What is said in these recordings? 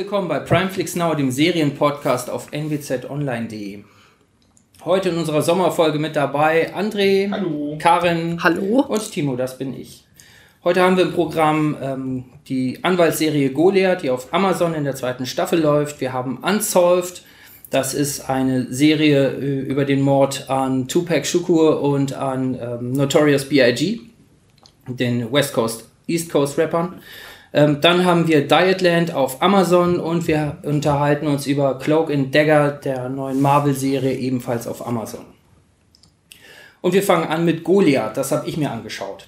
Willkommen bei Primeflix Now, dem Serienpodcast auf nwzonline.de. Heute in unserer Sommerfolge mit dabei André, Hallo. Karin Hallo. und Timo, das bin ich. Heute haben wir im Programm ähm, die Anwaltsserie Goliath, die auf Amazon in der zweiten Staffel läuft. Wir haben Unsolved, das ist eine Serie äh, über den Mord an Tupac Shakur und an ähm, Notorious B.I.G., den West Coast, East Coast Rappern. Ähm, dann haben wir Dietland auf Amazon und wir unterhalten uns über Cloak and Dagger, der neuen Marvel-Serie, ebenfalls auf Amazon. Und wir fangen an mit Goliath, das habe ich mir angeschaut.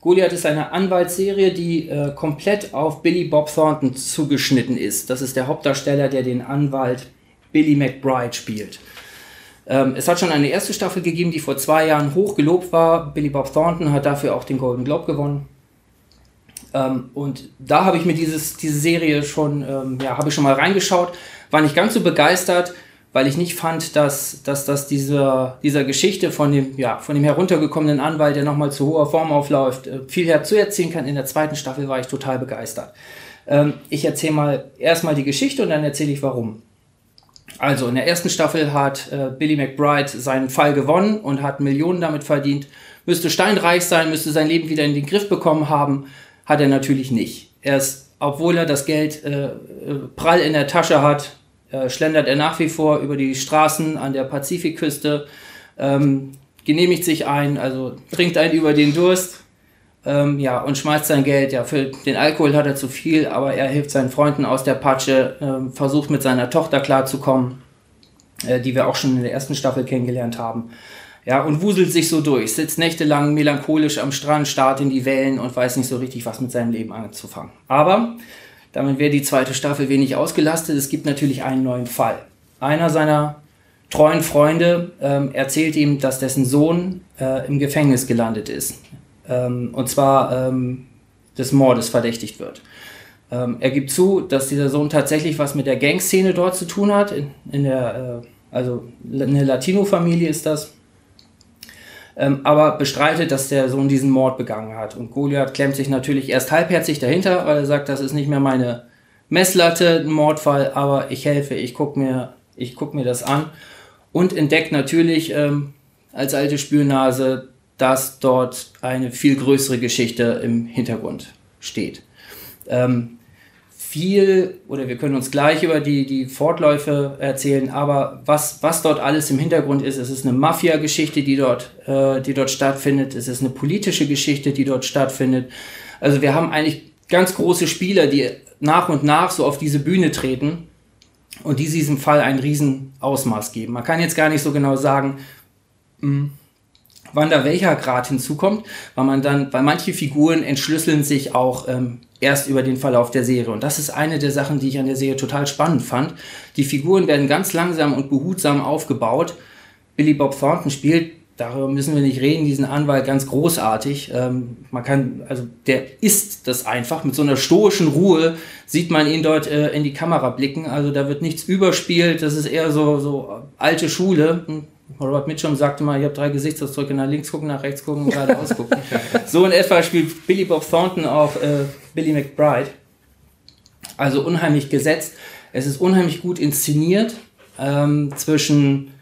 Goliath ist eine Anwaltsserie, die äh, komplett auf Billy Bob Thornton zugeschnitten ist. Das ist der Hauptdarsteller, der den Anwalt Billy McBride spielt. Ähm, es hat schon eine erste Staffel gegeben, die vor zwei Jahren hoch gelobt war. Billy Bob Thornton hat dafür auch den Golden Globe gewonnen. Ähm, und da habe ich mir dieses, diese Serie schon, ähm, ja, habe ich schon mal reingeschaut, war nicht ganz so begeistert, weil ich nicht fand, dass, dass, dass dieser, dieser Geschichte von dem, ja, von dem heruntergekommenen Anwalt, der nochmal zu hoher Form aufläuft, äh, viel herzu erzählen kann. In der zweiten Staffel war ich total begeistert. Ähm, ich erzähle mal erstmal die Geschichte und dann erzähle ich warum. Also in der ersten Staffel hat äh, Billy McBride seinen Fall gewonnen und hat Millionen damit verdient. Müsste steinreich sein, müsste sein Leben wieder in den Griff bekommen haben hat er natürlich nicht. Er ist, obwohl er das Geld äh, äh, prall in der Tasche hat, äh, schlendert er nach wie vor über die Straßen an der Pazifikküste, ähm, genehmigt sich ein, also trinkt einen über den Durst, ähm, ja, und schmeißt sein Geld. Ja, für den Alkohol hat er zu viel, aber er hilft seinen Freunden aus der Patsche, äh, versucht mit seiner Tochter klarzukommen, äh, die wir auch schon in der ersten Staffel kennengelernt haben. Ja, und wuselt sich so durch, sitzt nächtelang melancholisch am Strand, starrt in die Wellen und weiß nicht so richtig, was mit seinem Leben anzufangen. Aber damit wäre die zweite Staffel wenig ausgelastet. Es gibt natürlich einen neuen Fall. Einer seiner treuen Freunde ähm, erzählt ihm, dass dessen Sohn äh, im Gefängnis gelandet ist. Ähm, und zwar ähm, des Mordes verdächtigt wird. Ähm, er gibt zu, dass dieser Sohn tatsächlich was mit der Gangszene dort zu tun hat. In, in der, äh, also eine Latino-Familie ist das ähm, aber bestreitet, dass der Sohn diesen Mord begangen hat. Und Goliath klemmt sich natürlich erst halbherzig dahinter, weil er sagt, das ist nicht mehr meine Messlatte, ein Mordfall, aber ich helfe, ich gucke mir, guck mir das an und entdeckt natürlich ähm, als alte Spürnase, dass dort eine viel größere Geschichte im Hintergrund steht. Ähm, viel, oder wir können uns gleich über die, die Fortläufe erzählen, aber was, was dort alles im Hintergrund ist, es ist eine Mafia-Geschichte, die dort, äh, die dort stattfindet, es ist eine politische Geschichte, die dort stattfindet. Also wir haben eigentlich ganz große Spieler, die nach und nach so auf diese Bühne treten und die diesem Fall ein Riesenausmaß geben. Man kann jetzt gar nicht so genau sagen, mh, hm, wann da welcher Grad hinzukommt, weil man dann, weil manche Figuren entschlüsseln sich auch ähm, erst über den Verlauf der Serie. Und das ist eine der Sachen, die ich an der Serie total spannend fand. Die Figuren werden ganz langsam und behutsam aufgebaut. Billy Bob Thornton spielt, darüber müssen wir nicht reden, diesen Anwalt ganz großartig. Ähm, man kann, also der ist das einfach. Mit so einer stoischen Ruhe sieht man ihn dort äh, in die Kamera blicken. Also da wird nichts überspielt. Das ist eher so, so alte Schule. Hm, Robert Mitchum sagte mal, ich habe drei Gesichtsausdrücke, nach links gucken, nach rechts gucken, geradeaus gucken. so in etwa spielt Billy Bob Thornton auch äh, Billy McBride. Also unheimlich gesetzt. Es ist unheimlich gut inszeniert ähm, zwischen,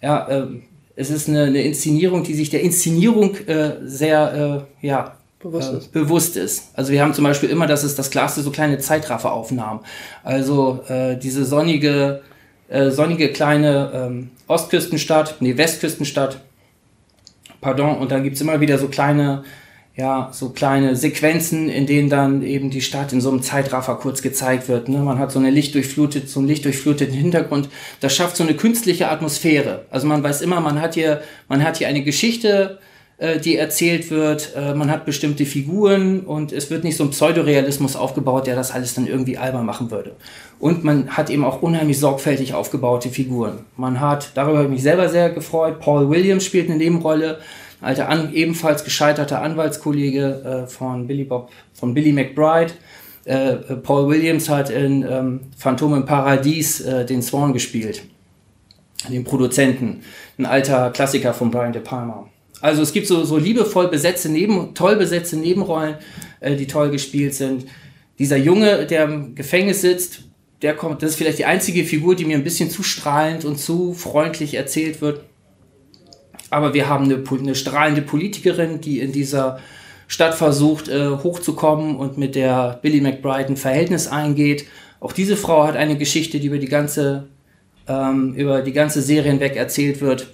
ja, äh, es ist eine, eine, Inszenierung, die sich der Inszenierung äh, sehr, äh, ja, bewusst ist. bewusst ist. Also wir haben zum Beispiel immer, dass es das klarste so kleine Zeitrafferaufnahmen. Also äh, diese sonnige, äh, sonnige kleine ähm, Ostküstenstadt, nee, Westküstenstadt, pardon, und dann gibt es immer wieder so kleine, ja, so kleine Sequenzen, in denen dann eben die Stadt in so einem Zeitraffer kurz gezeigt wird. Ne? Man hat so eine lichtdurchflutet, so einen lichtdurchfluteten Hintergrund. Das schafft so eine künstliche Atmosphäre. Also man weiß immer, man hat hier, man hat hier eine Geschichte, äh, die erzählt wird. Äh, man hat bestimmte Figuren und es wird nicht so ein Pseudorealismus aufgebaut, der das alles dann irgendwie albern machen würde. Und man hat eben auch unheimlich sorgfältig aufgebaute Figuren. Man hat, darüber habe ich mich selber sehr gefreut, Paul Williams spielt eine Nebenrolle, alter an, ebenfalls gescheiterter Anwaltskollege äh, von Billy Bob, von Billy McBride. Äh, Paul Williams hat in ähm, Phantom im Paradies den Swan gespielt, den Produzenten, ein alter Klassiker von Brian De Palma. Also es gibt so, so liebevoll besetzte Neben, toll besetzte Nebenrollen, äh, die toll gespielt sind. dieser Junge, der im Gefängnis sitzt, der kommt, das ist vielleicht die einzige Figur, die mir ein bisschen zu strahlend und zu freundlich erzählt wird. Aber wir haben eine, eine strahlende Politikerin, die in dieser Stadt versucht, äh, hochzukommen und mit der Billy McBride ein Verhältnis eingeht. Auch diese Frau hat eine Geschichte, die über die ganze, ähm, über die ganze Serie hinweg erzählt wird.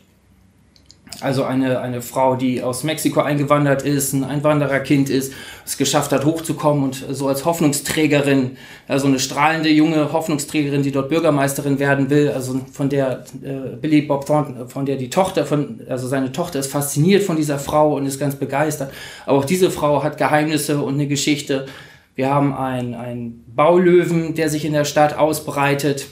Also eine, eine Frau, die aus Mexiko eingewandert ist, ein Einwandererkind ist, es geschafft hat, hochzukommen und so als Hoffnungsträgerin, also eine strahlende junge Hoffnungsträgerin, die dort Bürgermeisterin werden will, also von der äh, Billy Bob Thornton, von der die Tochter von, also seine Tochter ist fasziniert von dieser Frau und ist ganz begeistert. Aber auch diese Frau hat Geheimnisse und eine Geschichte. Wir haben einen Baulöwen, der sich in der Stadt ausbreitet.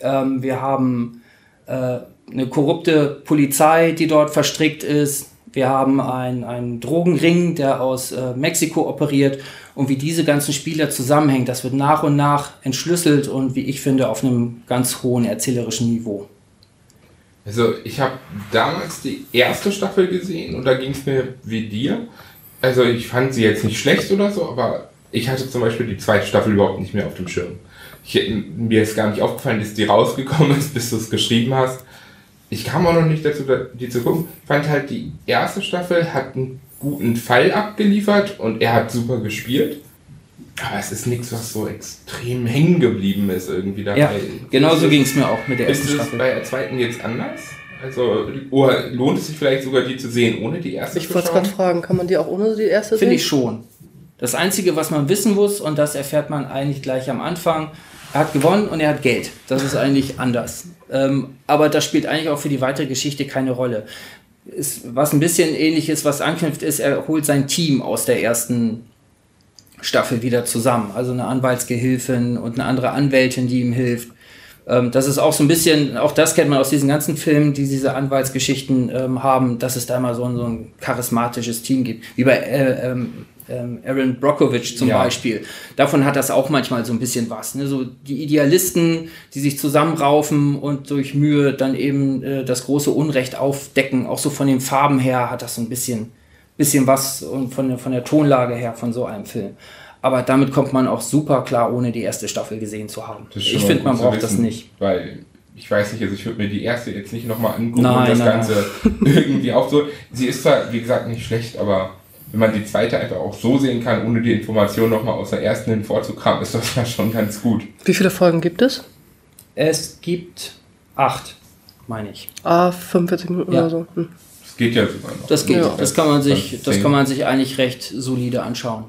Ähm, wir haben äh, eine korrupte Polizei, die dort verstrickt ist. Wir haben einen, Drogenring, der aus äh, Mexiko operiert. Und wie diese ganzen Spieler zusammenhängen, das wird nach und nach entschlüsselt und wie ich finde, auf einem ganz hohen erzählerischen Niveau. Also ich habe damals die erste Staffel gesehen und da ging es mir wie dir. Also ich fand sie jetzt nicht schlecht oder so, aber ich hatte zum Beispiel die zweite Staffel überhaupt nicht mehr auf dem Schirm. Ich, mir ist gar nicht aufgefallen, dass die rausgekommen ist, bis du es geschrieben hast ich kam auch noch nicht dazu, die zu gucken. Ich fand halt, die erste Staffel hat einen guten Fall abgeliefert und er hat super gespielt. Aber es ist nichts, was so extrem hängen geblieben ist irgendwie dabei. Ja, genau so ging es mir auch mit der ersten Staffel. Ist es bei der zweiten jetzt anders? Also oh, lohnt es sich vielleicht sogar, die zu sehen, ohne die erste Ich wollte gerade fragen, kann man die auch ohne die erste sehen? Finde ich schon. Das Einzige, was man wissen muss, und das erfährt man eigentlich gleich am Anfang, er hat gewonnen und er hat Geld. Das ist eigentlich anders. Ähm, aber das spielt eigentlich auch für die weitere Geschichte keine Rolle. Ist, was ein bisschen ähnlich ist, was anknüpft, ist, er holt sein Team aus der ersten Staffel wieder zusammen. Also eine Anwaltsgehilfin und eine andere Anwältin, die ihm hilft. Ähm, das ist auch so ein bisschen, auch das kennt man aus diesen ganzen Filmen, die diese Anwaltsgeschichten ähm, haben, dass es da immer so ein, so ein charismatisches Team gibt. Wie bei äh, ähm, ähm, Aaron Brockovich zum ja. Beispiel. Davon hat das auch manchmal so ein bisschen was. Ne? So die Idealisten, die sich zusammenraufen und durch Mühe dann eben äh, das große Unrecht aufdecken. Auch so von den Farben her hat das so ein bisschen, bisschen was und von, von der Tonlage her von so einem Film. Aber damit kommt man auch super klar, ohne die erste Staffel gesehen zu haben. Ich finde, man braucht wissen, das nicht. Weil ich weiß nicht, also ich würde mir die erste jetzt nicht nochmal angucken nein, und das nein, Ganze nein. irgendwie auch so. Sie ist zwar, wie gesagt, nicht schlecht, aber wenn man die zweite einfach auch so sehen kann, ohne die Information nochmal aus der ersten hin vorzukramen, ist das ja schon ganz gut. Wie viele Folgen gibt es? Es gibt acht, meine ich. Ah, 45 Minuten ja. oder so. Hm. Das geht ja sogar noch. Das geht, ja. das kann man sich, das kann man sich eigentlich recht solide anschauen.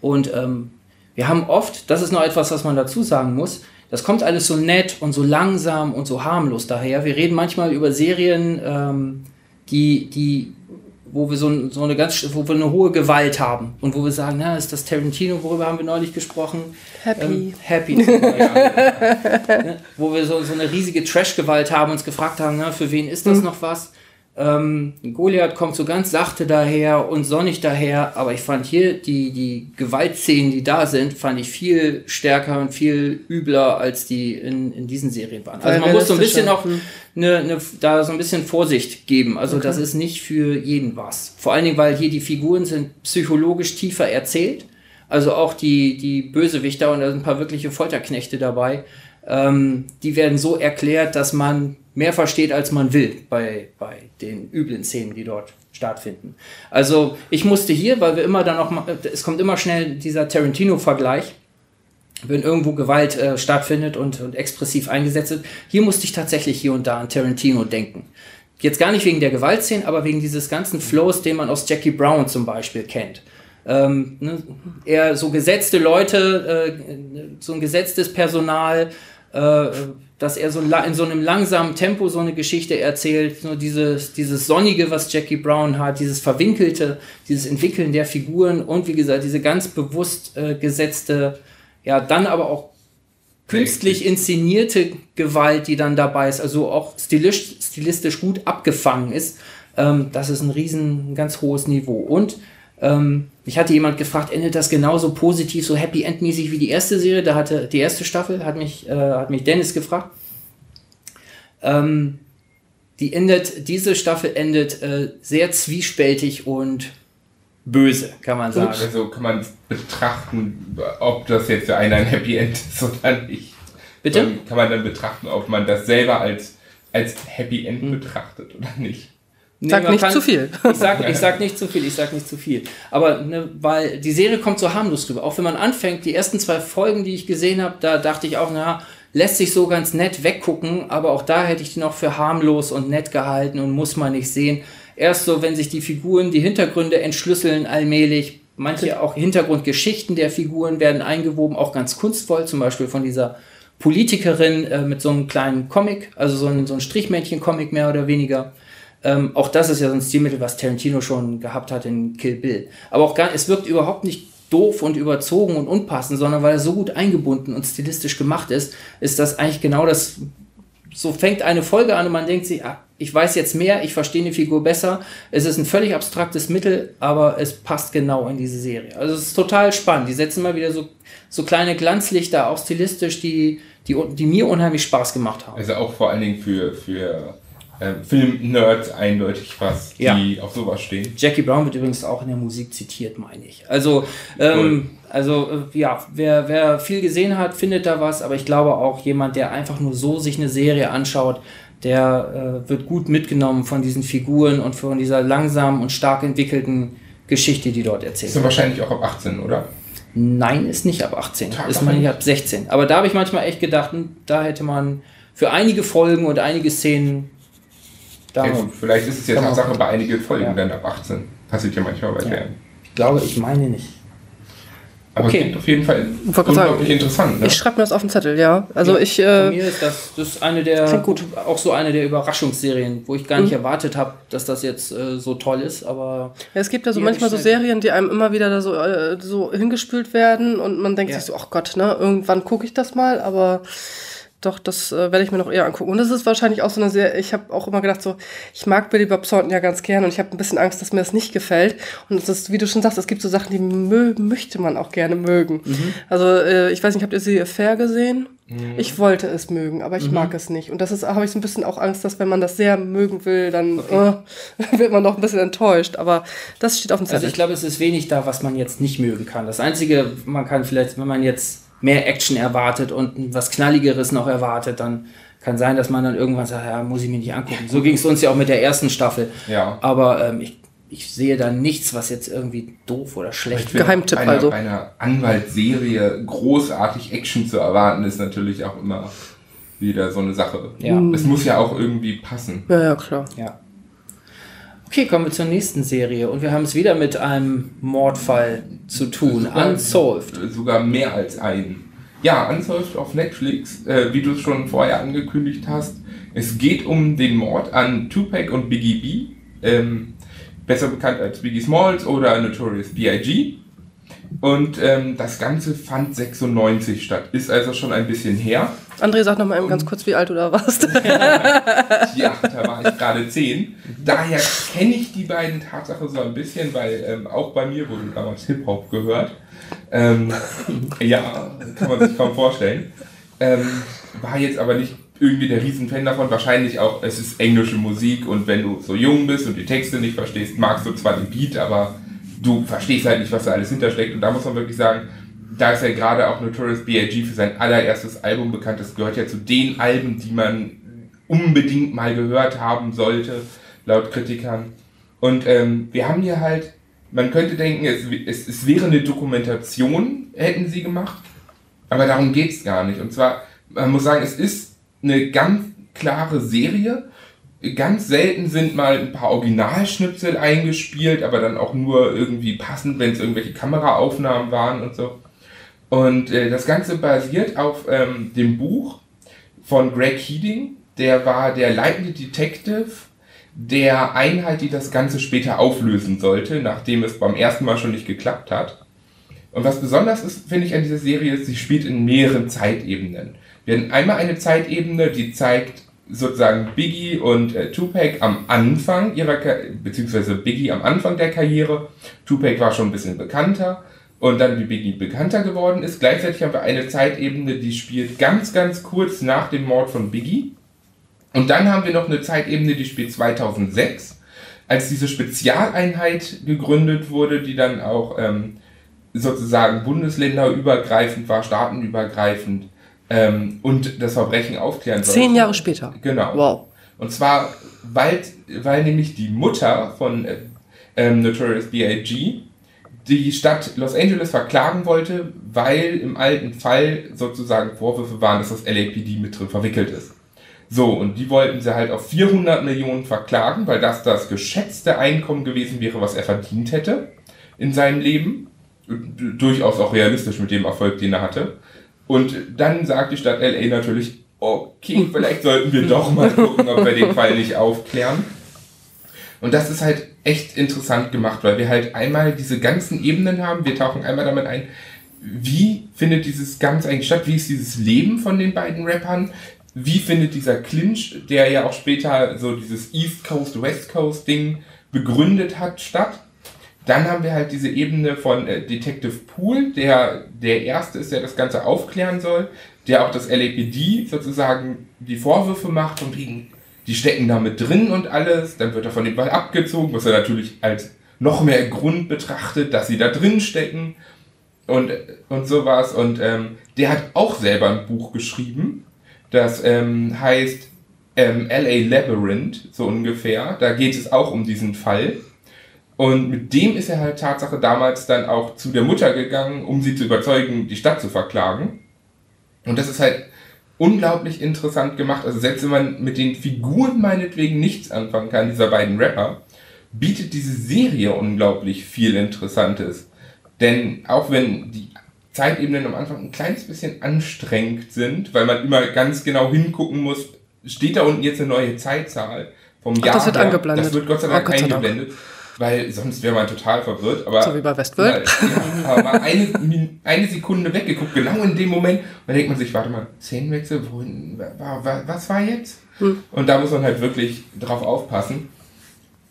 Und ähm, wir haben oft, das ist noch etwas, was man dazu sagen muss, das kommt alles so nett und so langsam und so harmlos daher. Wir reden manchmal über Serien, ähm, die, die wo wir so, so eine ganz, wo wir eine hohe Gewalt haben und wo wir sagen, na, ist das Tarantino, worüber haben wir neulich gesprochen? Happy. Ähm, happy. ne? Wo wir so, so eine riesige Trash-Gewalt haben, uns gefragt haben, na, für wen ist das mhm. noch was? Ähm, Goliath kommt so ganz sachte daher und sonnig daher, aber ich fand hier die, die Gewaltszenen, die da sind, fand ich viel stärker und viel übler, als die in, in diesen Serien waren. Also man muss so ein bisschen auch eine, eine, da so ein bisschen Vorsicht geben. Also okay. das ist nicht für jeden was. Vor allen Dingen, weil hier die Figuren sind psychologisch tiefer erzählt. Also auch die, die Bösewichter und da sind ein paar wirkliche Folterknechte dabei. Ähm, die werden so erklärt, dass man mehr versteht, als man will bei, bei den üblen Szenen, die dort stattfinden. Also ich musste hier, weil wir immer dann auch, es kommt immer schnell dieser Tarantino-Vergleich, wenn irgendwo Gewalt äh, stattfindet und, und expressiv eingesetzt wird. Hier musste ich tatsächlich hier und da an Tarantino denken. Jetzt gar nicht wegen der Gewaltszenen, aber wegen dieses ganzen Flows, den man aus Jackie Brown zum Beispiel kennt. Ähm, ne, eher so gesetzte Leute, äh, so ein gesetztes Personal, äh, dass er so in so einem langsamen Tempo so eine Geschichte erzählt, nur dieses, dieses Sonnige, was Jackie Brown hat, dieses Verwinkelte, dieses Entwickeln der Figuren und wie gesagt, diese ganz bewusst äh, gesetzte, ja, dann aber auch künstlich inszenierte Gewalt, die dann dabei ist, also auch stilistisch, stilistisch gut abgefangen ist, ähm, das ist ein riesen, ein ganz hohes Niveau. Und ähm, ich hatte jemand gefragt, endet das genauso positiv, so Happy End-mäßig wie die erste Serie? Da hatte die erste Staffel, hat mich, äh, hat mich Dennis gefragt. Ähm, die endet, diese Staffel endet äh, sehr zwiespältig und böse, kann man sagen. Also kann man betrachten, ob das jetzt für einen ein Happy End ist oder nicht. Bitte? Ähm, Kann man dann betrachten, ob man das selber als, als Happy End Hm. betrachtet oder nicht. Nee, Sag nicht zu viel. Ich sag, ich sag nicht zu viel, ich sag nicht zu viel. Aber ne, weil die Serie kommt so harmlos rüber. Auch wenn man anfängt, die ersten zwei Folgen, die ich gesehen habe, da dachte ich auch, na, lässt sich so ganz nett weggucken, aber auch da hätte ich die noch für harmlos und nett gehalten und muss man nicht sehen. Erst so, wenn sich die Figuren, die Hintergründe entschlüsseln allmählich, manche auch Hintergrundgeschichten der Figuren werden eingewoben, auch ganz kunstvoll, zum Beispiel von dieser Politikerin äh, mit so einem kleinen Comic, also so ein, so ein Strichmännchen-Comic mehr oder weniger. Ähm, auch das ist ja so ein Stilmittel, was Tarantino schon gehabt hat in Kill Bill. Aber auch gar, es wirkt überhaupt nicht doof und überzogen und unpassend, sondern weil er so gut eingebunden und stilistisch gemacht ist, ist das eigentlich genau das. So fängt eine Folge an und man denkt sich, ah, ich weiß jetzt mehr, ich verstehe die Figur besser. Es ist ein völlig abstraktes Mittel, aber es passt genau in diese Serie. Also es ist total spannend. Die setzen mal wieder so, so kleine Glanzlichter, auch stilistisch, die, die, die mir unheimlich Spaß gemacht haben. Also auch vor allen Dingen für, für ähm, Film-Nerds eindeutig was, Ja. die auf sowas stehen. Jackie Brown wird übrigens auch in der Musik zitiert, meine ich. Also, ähm, also äh, ja, wer, wer viel gesehen hat, findet da was, aber ich glaube auch jemand, der einfach nur so sich eine Serie anschaut, der äh, wird gut mitgenommen von diesen Figuren und von dieser langsamen und stark entwickelten Geschichte, die dort erzählt Ist dann wahrscheinlich auch ab 18, oder? Nein, ist nicht ab 18. Tatsache Ist ich nicht. ab 16. Aber da habe ich manchmal echt gedacht, hm, da hätte man für einige Folgen und einige Szenen da Ja, gut, vielleicht ist es ja Tatsache bei einigen Folgen Ja. dann ab 18. Passiert ja manchmal bei Ja. Serien. Ich glaube, ich meine nicht. Aber Okay. klingt auf jeden Fall wollte gerade unglaublich interessant. Ne? Ich schreibe mir das auf den Zettel, ja. Also Ja, ich, äh, mir ist das, das ist eine der Klingt gut. auch so eine der Überraschungsserien, wo ich gar nicht Mhm. erwartet habe, dass das jetzt äh, so toll ist, aber ja, es gibt ja so manchmal so Serien, die einem immer wieder da so, äh, so hingespült werden und man denkt Ja. sich so, ach Gott, ne, irgendwann gucke ich das mal, aber doch, das äh, werde ich mir noch eher angucken. Und das ist wahrscheinlich auch so eine Serie, ich habe auch immer gedacht so, ich mag Billy Bob Thornton ja ganz gern und ich habe ein bisschen Angst, dass mir das nicht gefällt. Und es ist, wie du schon sagst, es gibt so Sachen, die mö möchte man auch gerne mögen. Mhm. Also äh, ich weiß nicht, habt ihr sie Fair gesehen? Ich wollte es mögen, aber ich Mhm. mag es nicht. Und das ist, habe ich so ein bisschen auch Angst, dass wenn man das sehr mögen will, dann äh, wird man noch ein bisschen enttäuscht. Aber das steht auf dem also Zettel. ich glaube, es ist wenig da, was man jetzt nicht mögen kann. Das einzige, man kann vielleicht, wenn man jetzt mehr Action erwartet und was knalligeres noch erwartet, dann kann sein, dass man dann irgendwann sagt, ja, muss ich mir nicht angucken. So ging es uns ja auch mit der ersten Staffel. Ja. Aber ähm, ich, ich sehe da nichts, was jetzt irgendwie doof oder schlecht finde, Geheimtipp bei einer, also. Bei einer Anwaltsserie großartig Action zu erwarten, ist natürlich auch immer wieder so eine Sache. Ja. Es muss ja auch irgendwie passen. ja, ja, klar. Ja. Okay, kommen wir zur nächsten Serie. Und wir haben es wieder mit einem Mordfall zu tun. Sogar- Unsolved. Sogar mehr als ein. Ja, Unsolved auf Netflix, äh, wie du es schon vorher angekündigt hast. Es geht um den Mord an Tupac und Biggie B, ähm, besser bekannt als Biggie Smalls oder Notorious B.I.G. Und ähm, das Ganze fand 96 statt, ist also schon ein bisschen her. André, sag noch mal eben ganz kurz, wie alt du da warst. Ja, da war ich gerade 10. Daher kenne ich die beiden Tatsache so ein bisschen, weil ähm, auch bei mir wurde damals Hip-Hop gehört. Ähm, ja, kann man sich kaum vorstellen. Ähm, war jetzt aber nicht irgendwie der Riesenfan davon. Wahrscheinlich auch, es ist englische Musik und wenn du so jung bist und die Texte nicht verstehst, magst du zwar den Beat, aber du verstehst halt nicht, was da alles hintersteckt. Und da muss man wirklich sagen, da ist ja gerade auch Notorious B.I.G. für sein allererstes Album bekannt. Das gehört ja zu den Alben, die man unbedingt mal gehört haben sollte, laut Kritikern. Und ähm, wir haben hier halt, man könnte denken, es, es, es wäre eine Dokumentation, hätten sie gemacht, aber darum geht's gar nicht. Und zwar, man muss sagen, es ist eine ganz klare Serie. Ganz selten sind mal ein paar Originalschnipsel eingespielt, aber dann auch nur irgendwie passend, wenn es irgendwelche Kameraaufnahmen waren und so. Und äh, das Ganze basiert auf ähm, dem Buch von Greg Keating. Der war der leitende Detective der Einheit, die das Ganze später auflösen sollte, nachdem es beim ersten Mal schon nicht geklappt hat. Und was besonders ist, finde ich, an dieser Serie, sie spielt in mehreren Zeitebenen. Wir haben einmal eine Zeitebene, die zeigt sozusagen Biggie und äh, Tupac am Anfang ihrer, Ka beziehungsweise Biggie am Anfang der Karriere. Tupac war schon ein bisschen bekannter und dann wie Biggie bekannter geworden ist. Gleichzeitig haben wir eine Zeitebene, die spielt ganz, ganz kurz nach dem Mord von Biggie. Und dann haben wir noch eine Zeitebene, die spielt 2006. als diese Spezialeinheit gegründet wurde, die dann auch ähm, sozusagen bundesländerübergreifend war, staatenübergreifend ähm, und das Verbrechen aufklären sollte. Zehn Jahre später. Genau. Wow. Und zwar, weil, weil nämlich die Mutter von äh, ähm, Notorious B.I.G. die Stadt Los Angeles verklagen wollte, weil im alten Fall sozusagen Vorwürfe waren, dass das LAPD mit drin verwickelt ist. So, und die wollten sie halt auf 400 Millionen verklagen, weil das das geschätzte Einkommen gewesen wäre, was er verdient hätte in seinem Leben. Durchaus auch realistisch mit dem Erfolg, den er hatte. Und dann sagt die Stadt LA natürlich, okay, vielleicht sollten wir doch mal gucken, ob wir den Fall nicht aufklären. Und das ist halt echt interessant gemacht, weil wir halt einmal diese ganzen Ebenen haben. Wir tauchen einmal damit ein, wie findet dieses Ganze eigentlich statt? Wie ist dieses Leben von den beiden Rappern? wie findet dieser Clinch, der ja auch später so dieses East Coast, West Coast Ding begründet hat, statt. Dann haben wir halt diese Ebene von äh, Detective Poole, der der Erste ist, der das Ganze aufklären soll, der auch das LAPD sozusagen die Vorwürfe macht und wegen, die stecken da mit drin und alles. Dann wird er von dem Ball abgezogen, was er natürlich als noch mehr Grund betrachtet, dass sie da drin stecken und, und sowas. Und ähm, der hat auch selber ein Buch geschrieben, das ähm, heißt ähm, LA Labyrinth, so ungefähr. Da geht es auch um diesen Fall. Und mit dem ist er halt Tatsache damals dann auch zu der Mutter gegangen, um sie zu überzeugen, die Stadt zu verklagen. Und das ist halt unglaublich interessant gemacht. Also selbst wenn man mit den Figuren meinetwegen nichts anfangen kann, dieser beiden Rapper, bietet diese Serie unglaublich viel Interessantes. Denn auch wenn die Zeitebenen am Anfang ein kleines bisschen anstrengend sind, weil man immer ganz genau hingucken muss, steht da unten jetzt eine neue Zeitzahl vom Jahr. Ach, das wird her. angeblendet. Das wird Gott sei Dank oh, Gott sei Dank. eingeblendet, weil sonst wäre man total verwirrt. Aber, So wie bei Westworld. Ja, aber mal eine, eine Sekunde weggeguckt, genau in dem Moment, dann denkt man sich, warte mal, Szenenwechsel, wohin, wa- wa- was war jetzt? Hm. Und da muss man halt wirklich drauf aufpassen.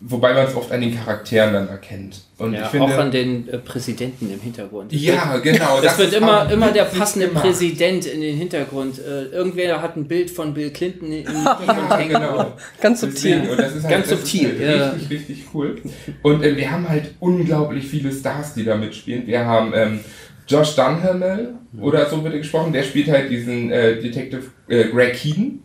Wobei man es oft an den Charakteren dann erkennt. Und Ja, ich finde, auch an den äh, Präsidenten im Hintergrund. ja, genau. Es wird ist immer, immer der passende gemacht. Präsident in den Hintergrund. Äh, irgendwer hat ein Bild von Bill Clinton im Hintergrund hängen. genau. Ganz subtil. und das ist halt, Ganz das subtil, Ist ja. halt richtig, richtig cool. Und äh, wir haben halt unglaublich viele Stars, die da mitspielen. Wir haben ähm, Josh Dunhamel, oder so wird er gesprochen, der spielt halt diesen äh, Detective äh, Greg Keaton.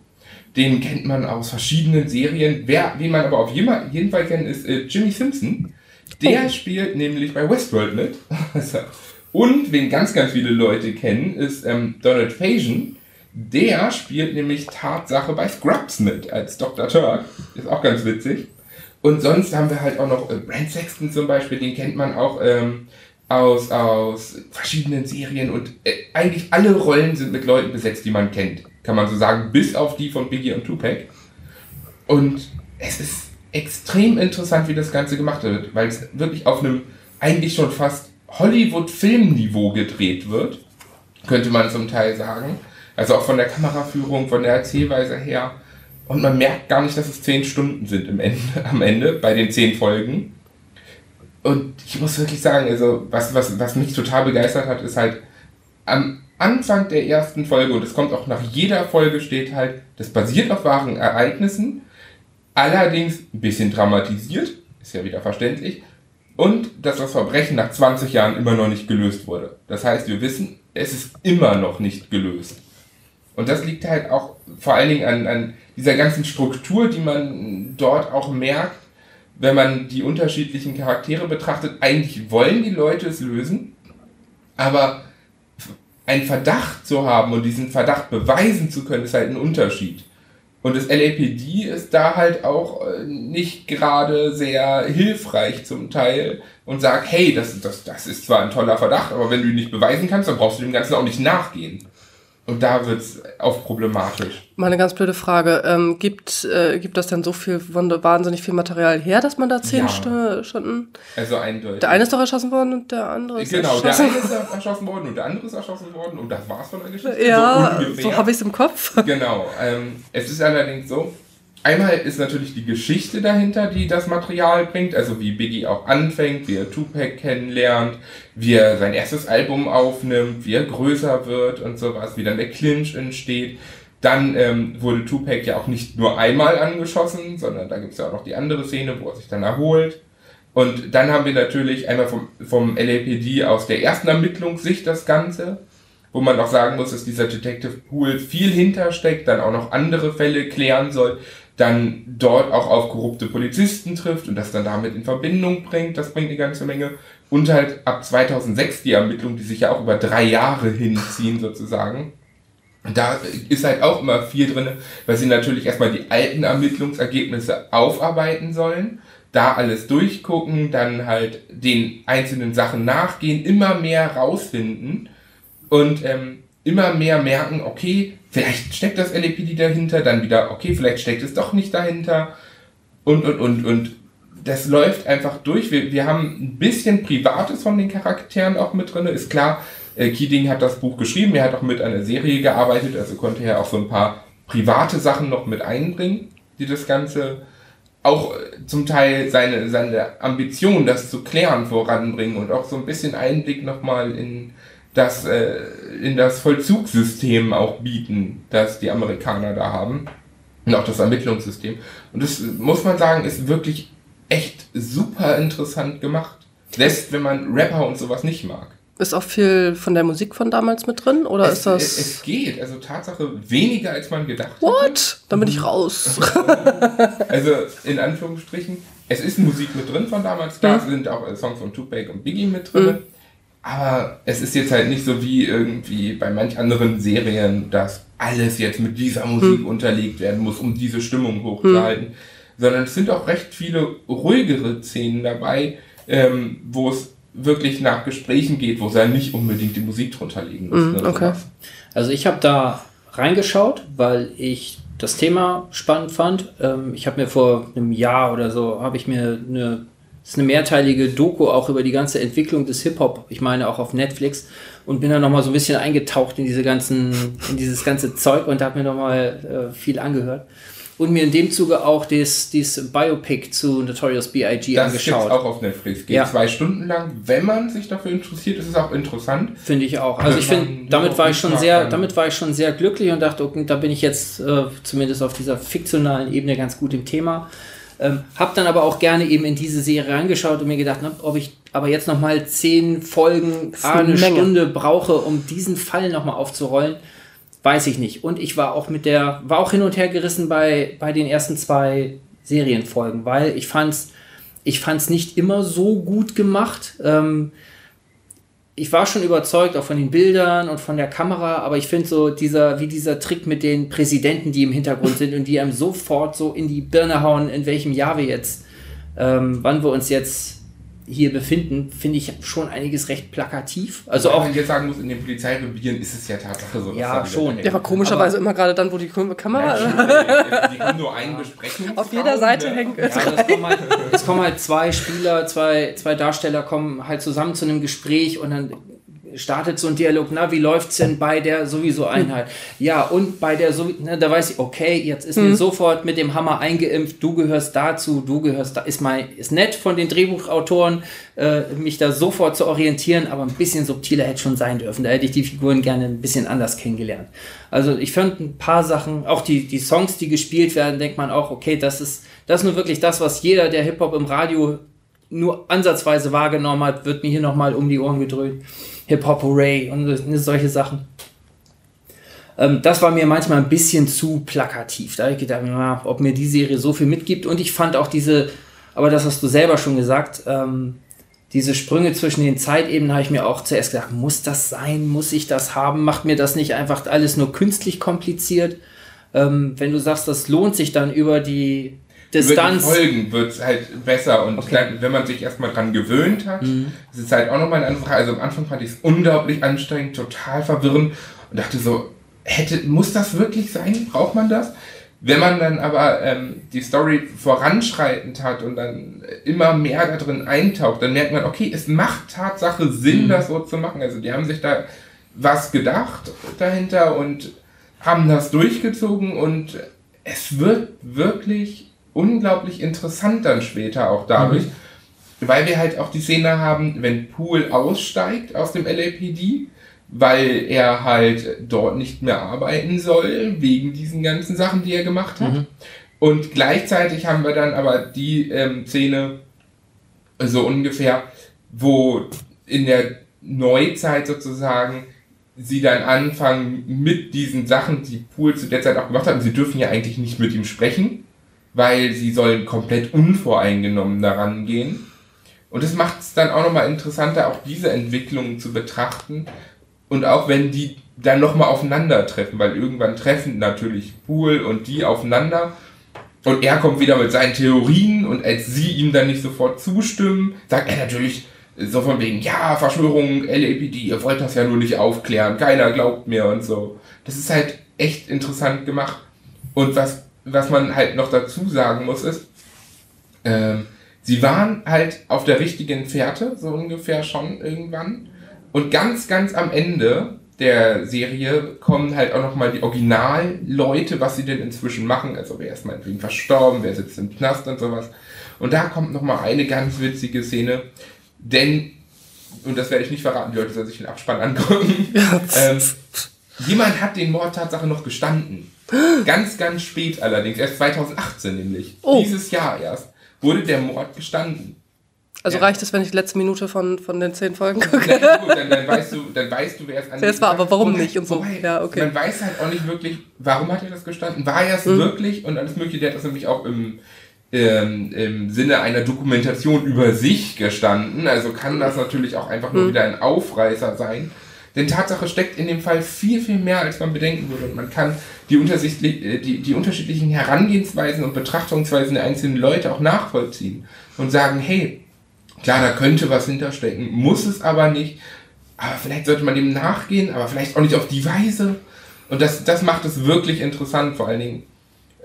Den kennt man aus verschiedenen Serien. Wer, wen man aber auf jeden, Fall kennt, ist äh, Jimmy Simpson. Der spielt nämlich bei Westworld mit. Und wen ganz, ganz viele Leute kennen, ist ähm, Donald Faison. Der spielt nämlich Tatsache bei Scrubs mit als Dr. Turk. Ist auch ganz witzig. Und sonst haben wir halt auch noch äh, Brand Sexton zum Beispiel, den kennt man auch ähm, aus, aus verschiedenen Serien. Und äh, eigentlich alle Rollen sind mit Leuten besetzt, die man kennt. Kann man so sagen, bis auf die von Biggie und Tupac. Und es ist extrem interessant, wie das Ganze gemacht wird, weil es wirklich auf einem eigentlich schon fast Hollywood-Filmniveau gedreht wird, könnte man zum Teil sagen. Also auch von der Kameraführung, von der Erzählweise her. Und man merkt gar nicht, dass es zehn Stunden sind im Ende, am Ende bei den zehn Folgen. Und ich muss wirklich sagen, also was, was, was mich total begeistert hat, ist halt am Anfang der ersten Folge, und es kommt auch nach jeder Folge, steht halt, das basiert auf wahren Ereignissen, allerdings ein bisschen dramatisiert, ist ja wieder verständlich, und dass das Verbrechen nach 20 Jahren immer noch nicht gelöst wurde. Das heißt, wir wissen, es ist immer noch nicht gelöst. Und das liegt halt auch vor allen Dingen an, an dieser ganzen Struktur, die man dort auch merkt, wenn man die unterschiedlichen Charaktere betrachtet. Eigentlich wollen die Leute es lösen, aber einen Verdacht zu haben und diesen Verdacht beweisen zu können, ist halt ein Unterschied. Und das LAPD ist da halt auch äh, nicht gerade sehr hilfreich zum Teil und sagt, hey, das, das, das ist zwar ein toller Verdacht, aber wenn du ihn nicht beweisen kannst, dann brauchst du dem Ganzen auch nicht nachgehen. Und da wird es oft problematisch. Mal eine ganz blöde Frage. Ähm, gibt, äh, gibt das denn so viel, wahnsinnig viel Material her, dass man da zehn Ja. Stu- Stunden. Also eindeutig. Der eine ist doch erschossen worden und der andere ist Genau, der erschossen. eine ist erschossen worden und der andere ist erschossen worden und das war's von der Geschichte. Ja, ungefähr. so habe ich es im Kopf. Genau. Ähm, es ist allerdings so, einmal ist natürlich die Geschichte dahinter, die das Material bringt, also wie Biggie auch anfängt, wie er Tupac kennenlernt, wie er sein erstes Album aufnimmt, wie er größer wird und sowas, wie dann der Clinch entsteht. Dann ähm, wurde Tupac ja auch nicht nur einmal angeschossen, sondern da gibt es ja auch noch die andere Szene, wo er sich dann erholt. Und dann haben wir natürlich einmal vom, vom LAPD aus der ersten Ermittlungssicht das Ganze, wo man auch sagen muss, dass dieser Detective Pool viel hintersteckt, dann auch noch andere Fälle klären soll, dann dort auch auf korrupte Polizisten trifft und das dann damit in Verbindung bringt. Das bringt eine ganze Menge. Und halt ab 2006 die Ermittlungen, die sich ja auch über drei Jahre hinziehen sozusagen. Da ist halt auch immer viel drin, weil sie natürlich erstmal die alten Ermittlungsergebnisse aufarbeiten sollen, da alles durchgucken, dann halt den einzelnen Sachen nachgehen, immer mehr rausfinden und ähm, immer mehr merken, okay, vielleicht steckt das LAPD dahinter, dann wieder, okay, vielleicht steckt es doch nicht dahinter und, und, und, und das läuft einfach durch. Wir, wir haben ein bisschen Privates von den Charakteren auch mit drin. Ist klar, äh, Keating hat das Buch geschrieben, er hat auch mit einer Serie gearbeitet, also konnte er auch so ein paar private Sachen noch mit einbringen, die das Ganze auch äh, zum Teil seine, seine Ambition, das zu klären, voranbringen und auch so ein bisschen Einblick nochmal in das, äh, in das Vollzugssystem auch bieten, das die Amerikaner da haben. Und auch das Ermittlungssystem. Und das muss man sagen, ist wirklich echt super interessant gemacht. Selbst wenn man Rapper und sowas nicht mag. Ist auch viel von der Musik von damals mit drin? Oder es, ist das. Es, es, geht. Also Tatsache weniger als man gedacht What? Hätte. Dann bin ich raus. also in Anführungsstrichen. Es ist Musik mit drin von damals. Da mhm. sind auch Songs von Tupac und Biggie mit drin. Mhm. Aber es ist jetzt halt nicht so wie irgendwie bei manch anderen Serien, dass alles jetzt mit dieser Musik mhm. unterlegt werden muss, um diese Stimmung hochzuhalten. Mhm. Sondern es sind auch recht viele ruhigere Szenen dabei, ähm, wo es wirklich nach Gesprächen geht, wo es ja nicht unbedingt die Musik drunter liegen muss. Mm, okay. Also ich habe da reingeschaut, weil ich das Thema spannend fand. Ähm, ich habe mir vor einem Jahr oder so, habe ich mir eine, das ist eine mehrteilige Doku auch über die ganze Entwicklung des Hip-Hop, ich meine auch auf Netflix und bin da nochmal so ein bisschen eingetaucht in diese ganzen, in dieses ganze Zeug und habe mir nochmal äh, viel angehört und mir in dem Zuge auch das, das Biopic zu Notorious B.I.G. Angeschaut. Das auch auf Netflix. Geht ja. zwei Stunden lang. Wenn man sich dafür interessiert, ist es auch interessant. Finde ich auch. Also ich finde, damit war ich schon sehr, damit war ich schon sehr glücklich und dachte, okay, da bin ich jetzt äh, zumindest auf dieser fiktionalen Ebene ganz gut im Thema. Ähm, hab dann aber auch gerne eben in diese Serie reingeschaut und mir gedacht, ne, ob ich aber jetzt noch mal zehn Folgen, eine, eine Stunde brauche, um diesen Fall noch mal aufzurollen weiß ich nicht. Und ich war auch mit der, war auch hin und her gerissen bei, bei den ersten zwei Serienfolgen, weil ich fand's, ich fand's nicht immer so gut gemacht. Ähm, ich war schon überzeugt, auch von den Bildern und von der Kamera, aber ich finde so dieser, wie dieser Trick mit den Präsidenten, die im Hintergrund sind und die einem sofort so in die Birne hauen, in welchem Jahr wir jetzt, ähm, wann wir uns jetzt hier befinden, finde ich schon einiges recht plakativ. Also auch. Wenn ich jetzt sagen muss, in den Polizeirevieren ist es ja Tatsache so. Ja, schon. Ja, aber komischerweise immer gerade dann, wo die Kamera. Ja, die haben nur einen Besprechungsraum. Auf jeder Seite hängt es. Ja, es, kommen halt, es kommen halt zwei Spieler, zwei, zwei Darsteller kommen halt zusammen zu einem Gespräch und dann startet so ein Dialog, na, wie läuft's denn bei der sowieso Einheit? Ja, und bei der so, na, da weiß ich, okay, jetzt ist mhm. mir sofort mit dem Hammer eingeimpft, du gehörst dazu, du gehörst da, ist mal, ist nett von den Drehbuchautoren, äh, mich da sofort zu orientieren, aber ein bisschen subtiler hätte schon sein dürfen. Da hätte ich die Figuren gerne ein bisschen anders kennengelernt. Also ich fand ein paar Sachen, auch die, die Songs, die gespielt werden, denkt man auch, okay, das ist, das ist nur wirklich das, was jeder, der Hip-Hop im Radio nur ansatzweise wahrgenommen hat, wird mir hier nochmal um die Ohren gedrückt. Hip-Hop Hooray und solche Sachen. Ähm, das war mir manchmal ein bisschen zu plakativ. Da habe ich gedacht, na, ob mir die Serie so viel mitgibt. Und ich fand auch diese, aber das hast du selber schon gesagt, ähm, diese Sprünge zwischen den Zeitebenen habe ich mir auch zuerst gedacht, muss das sein? Muss ich das haben? Macht mir das nicht einfach alles nur künstlich kompliziert? Ähm, wenn du sagst, das lohnt sich dann über die Distanz. Über die Folgen wird es halt besser und okay. wenn man sich erstmal dran gewöhnt hat, mhm. ist es halt auch nochmal eine andere. Also am Anfang fand ich es unglaublich anstrengend, total verwirrend und dachte so, hätte, muss das wirklich sein? Braucht man das? Wenn man dann aber ähm, die Story voranschreitend hat und dann immer mehr da drin eintaucht, dann merkt man, okay, es macht Tatsache Sinn, mhm. das so zu machen. Also die haben sich da was gedacht dahinter und haben das durchgezogen und es wird wirklich unglaublich interessant dann später auch dadurch, mhm. weil wir halt auch die Szene haben, wenn Poole aussteigt aus dem LAPD, weil er halt dort nicht mehr arbeiten soll, wegen diesen ganzen Sachen, die er gemacht hat. Mhm. Und gleichzeitig haben wir dann aber die ähm, Szene, so ungefähr, wo in der Neuzeit sozusagen sie dann anfangen mit diesen Sachen, die Pool zu der Zeit auch gemacht hat. Und sie dürfen ja eigentlich nicht mit ihm sprechen, weil sie sollen komplett unvoreingenommen daran gehen. Und das macht es dann auch nochmal interessanter, auch diese Entwicklungen zu betrachten. Und auch wenn die dann nochmal aufeinandertreffen, weil irgendwann treffen natürlich Pool und die aufeinander. Und er kommt wieder mit seinen Theorien und als sie ihm dann nicht sofort zustimmen, sagt er natürlich, so von wegen, ja, Verschwörung, LAPD, ihr wollt das ja nur nicht aufklären, keiner glaubt mir und so. Das ist halt echt interessant gemacht. Und was, was man halt noch dazu sagen muss, ist, ähm, sie waren halt auf der richtigen Fährte, so ungefähr schon irgendwann. Und ganz, ganz am Ende der Serie kommen halt auch nochmal die Originalleute, was sie denn inzwischen machen. Also wer ist meinetwegen verstorben, wer sitzt im Knast und sowas. Und da kommt nochmal eine ganz witzige Szene, denn, und das werde ich nicht verraten, die Leute sollen sich den Abspann angucken, ähm, jemand hat den Mord Tatsache noch gestanden. Ganz, ganz spät allerdings, erst 2018 nämlich. Oh. Dieses Jahr erst wurde der Mord gestanden. Also ja. reicht es, wenn ich die letzte Minute von, von den zehn Folgen gucke? Nein, gut, dann, dann, weißt du, dann weißt du, wer es an Es war, aber warum nicht und so. Wobei, ja, okay. Man weiß halt auch nicht wirklich, warum hat er das gestanden? War er es mhm. wirklich? Und alles mögliche, der hat das nämlich auch im, ähm, im Sinne einer Dokumentation über sich gestanden. Also kann das natürlich auch einfach nur mhm. wieder ein Aufreißer sein. Denn Tatsache steckt in dem Fall viel, viel mehr, als man bedenken würde. Und man kann die, äh, die, die unterschiedlichen Herangehensweisen und Betrachtungsweisen der einzelnen Leute auch nachvollziehen. Und sagen, hey, klar, da könnte was hinterstecken, muss es aber nicht. Aber vielleicht sollte man dem nachgehen, aber vielleicht auch nicht auf die Weise. Und das, das macht es wirklich interessant, vor allen Dingen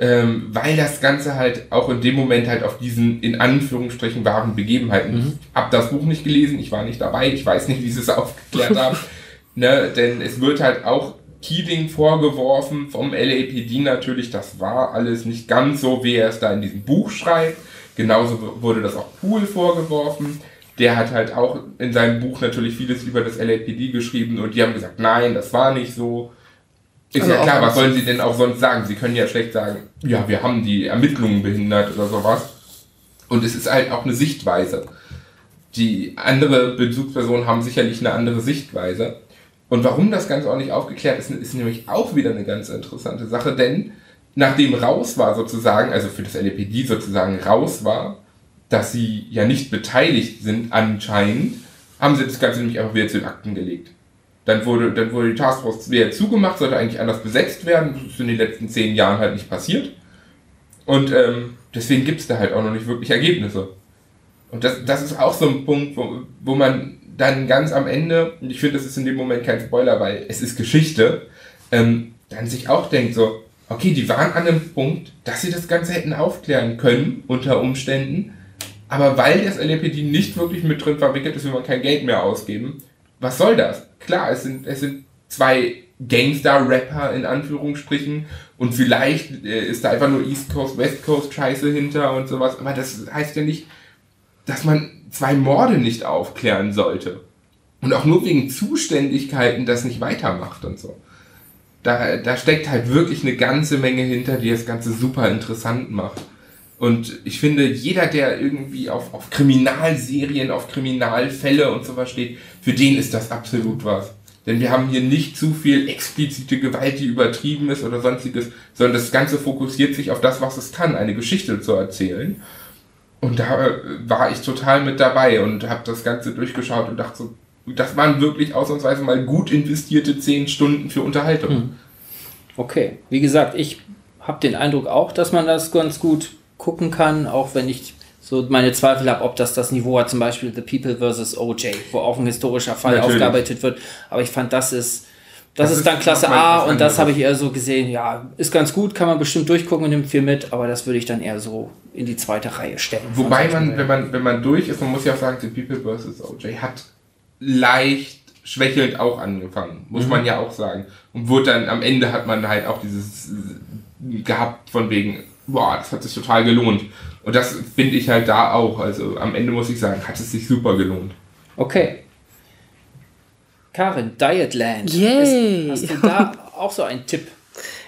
ähm, weil das Ganze halt auch in dem Moment halt auf diesen in Anführungsstrichen wahren Begebenheiten. Mhm. Ich habe das Buch nicht gelesen, ich war nicht dabei, ich weiß nicht, wie sie es aufgeklärt haben. Ne, denn es wird halt auch Keating vorgeworfen vom LAPD natürlich, das war alles nicht ganz so, wie er es da in diesem Buch schreibt. Genauso wurde das auch Poole vorgeworfen. Der hat halt auch in seinem Buch natürlich vieles über das LAPD geschrieben und die haben gesagt, nein, das war nicht so. Ist also ja klar, was sollen sie denn auch sonst sagen? Sie können ja schlecht sagen, ja, wir haben die Ermittlungen behindert oder sowas. Und es ist halt auch eine Sichtweise. Die andere Bezugspersonen haben sicherlich eine andere Sichtweise. Und warum das Ganze auch nicht aufgeklärt ist, ist nämlich auch wieder eine ganz interessante Sache, denn nachdem raus war sozusagen, also für das LAPD sozusagen raus war, dass sie ja nicht beteiligt sind anscheinend, haben sie das Ganze nämlich einfach wieder zu den Akten gelegt. Dann wurde, dann wurde die Taskforce wieder zugemacht, sollte eigentlich anders besetzt werden. Das ist in den letzten zehn Jahren halt nicht passiert. Und ähm, deswegen gibt es da halt auch noch nicht wirklich Ergebnisse. Und das, das ist auch so ein Punkt, wo, wo man dann ganz am Ende, und ich finde, das ist in dem Moment kein Spoiler, weil es ist Geschichte, ähm, dann sich auch denkt so, okay, die waren an einem Punkt, dass sie das Ganze hätten aufklären können, unter Umständen, aber weil das LAPD nicht wirklich mit drin verwickelt ist, will man kein Geld mehr ausgeben. Was soll das? klar, es sind, es sind zwei Gangster-Rapper in Anführungsstrichen und vielleicht äh, ist da einfach nur East Coast, West Coast Scheiße hinter und sowas, aber das heißt ja nicht, dass man zwei Morde nicht aufklären sollte. Und auch nur wegen Zuständigkeiten das nicht weitermacht und so. Da, da steckt halt wirklich eine ganze Menge hinter, die das Ganze super interessant macht. Und ich finde, jeder, der irgendwie auf, auf Kriminalserien, auf Kriminalfälle und sowas steht, für den ist das absolut was. Denn wir haben hier nicht zu viel explizite Gewalt, die übertrieben ist oder sonstiges, sondern das Ganze fokussiert sich auf das, was es kann, eine Geschichte zu erzählen. Und da äh, war ich total mit dabei und habe das Ganze durchgeschaut und dachte so, das waren wirklich ausnahmsweise mal gut investierte zehn Stunden für Unterhaltung. Hm. Okay, wie gesagt, ich habe den Eindruck auch, dass man das ganz gut gucken kann, auch wenn ich so meine Zweifel habe, ob das das Niveau hat, zum Beispiel The People vs. OJ, wo auch ein historischer Fall Natürlich. aufgearbeitet wird. Aber ich fand, das ist, das, das ist dann Klasse A und das habe ich eher so gesehen, ja, ist ganz gut, kann man bestimmt durchgucken und nimmt viel mit, aber das würde ich dann eher so in die zweite Reihe stellen. Wobei man, wenn man, wenn man durch ist, man muss ja auch sagen, The People vs. OJ hat leicht schwächelnd auch angefangen, muss mhm. man ja auch sagen. Und wurde dann, am Ende hat man halt auch dieses gehabt von wegen, boah, das hat sich total gelohnt. Und das finde ich halt da auch. Also am Ende muss ich sagen, hat es sich super gelohnt. Okay. Karin, Dietland. Yay! Ist, hast du da auch so einen Tipp?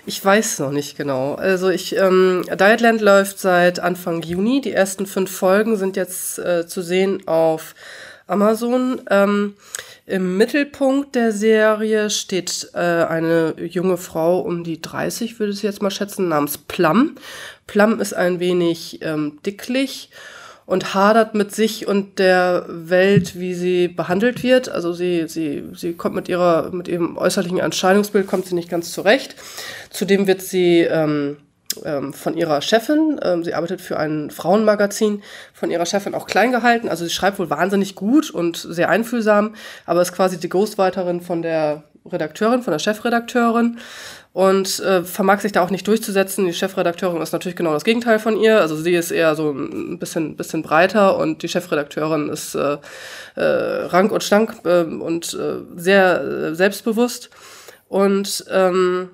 Ich weiß noch nicht genau. Also ich, ähm, Dietland läuft seit Anfang Juni. Die ersten fünf Folgen sind jetzt äh, zu sehen auf Amazon. Ähm, Im Mittelpunkt der Serie steht äh, eine junge Frau um die 30, würde ich jetzt mal schätzen, namens Plum. Plum ist ein wenig ähm, dicklich und hadert mit sich und der Welt, wie sie behandelt wird. Also sie, sie, sie kommt mit ihrer, mit ihrem äußerlichen Erscheinungsbild kommt sie nicht ganz zurecht. Zudem wird sie ähm, ähm, von ihrer Chefin, ähm, sie arbeitet für ein Frauenmagazin, von ihrer Chefin auch klein gehalten. Also sie schreibt wohl wahnsinnig gut und sehr einfühlsam, aber ist quasi die Ghostwriterin von der Redakteurin, von der Chefredakteurin und äh, vermag sich da auch nicht durchzusetzen. Die Chefredakteurin ist natürlich genau das Gegenteil von ihr. Also sie ist eher so ein bisschen, bisschen breiter und die Chefredakteurin ist äh, äh, rank und schlank äh, und äh, sehr äh, selbstbewusst. Und ähm,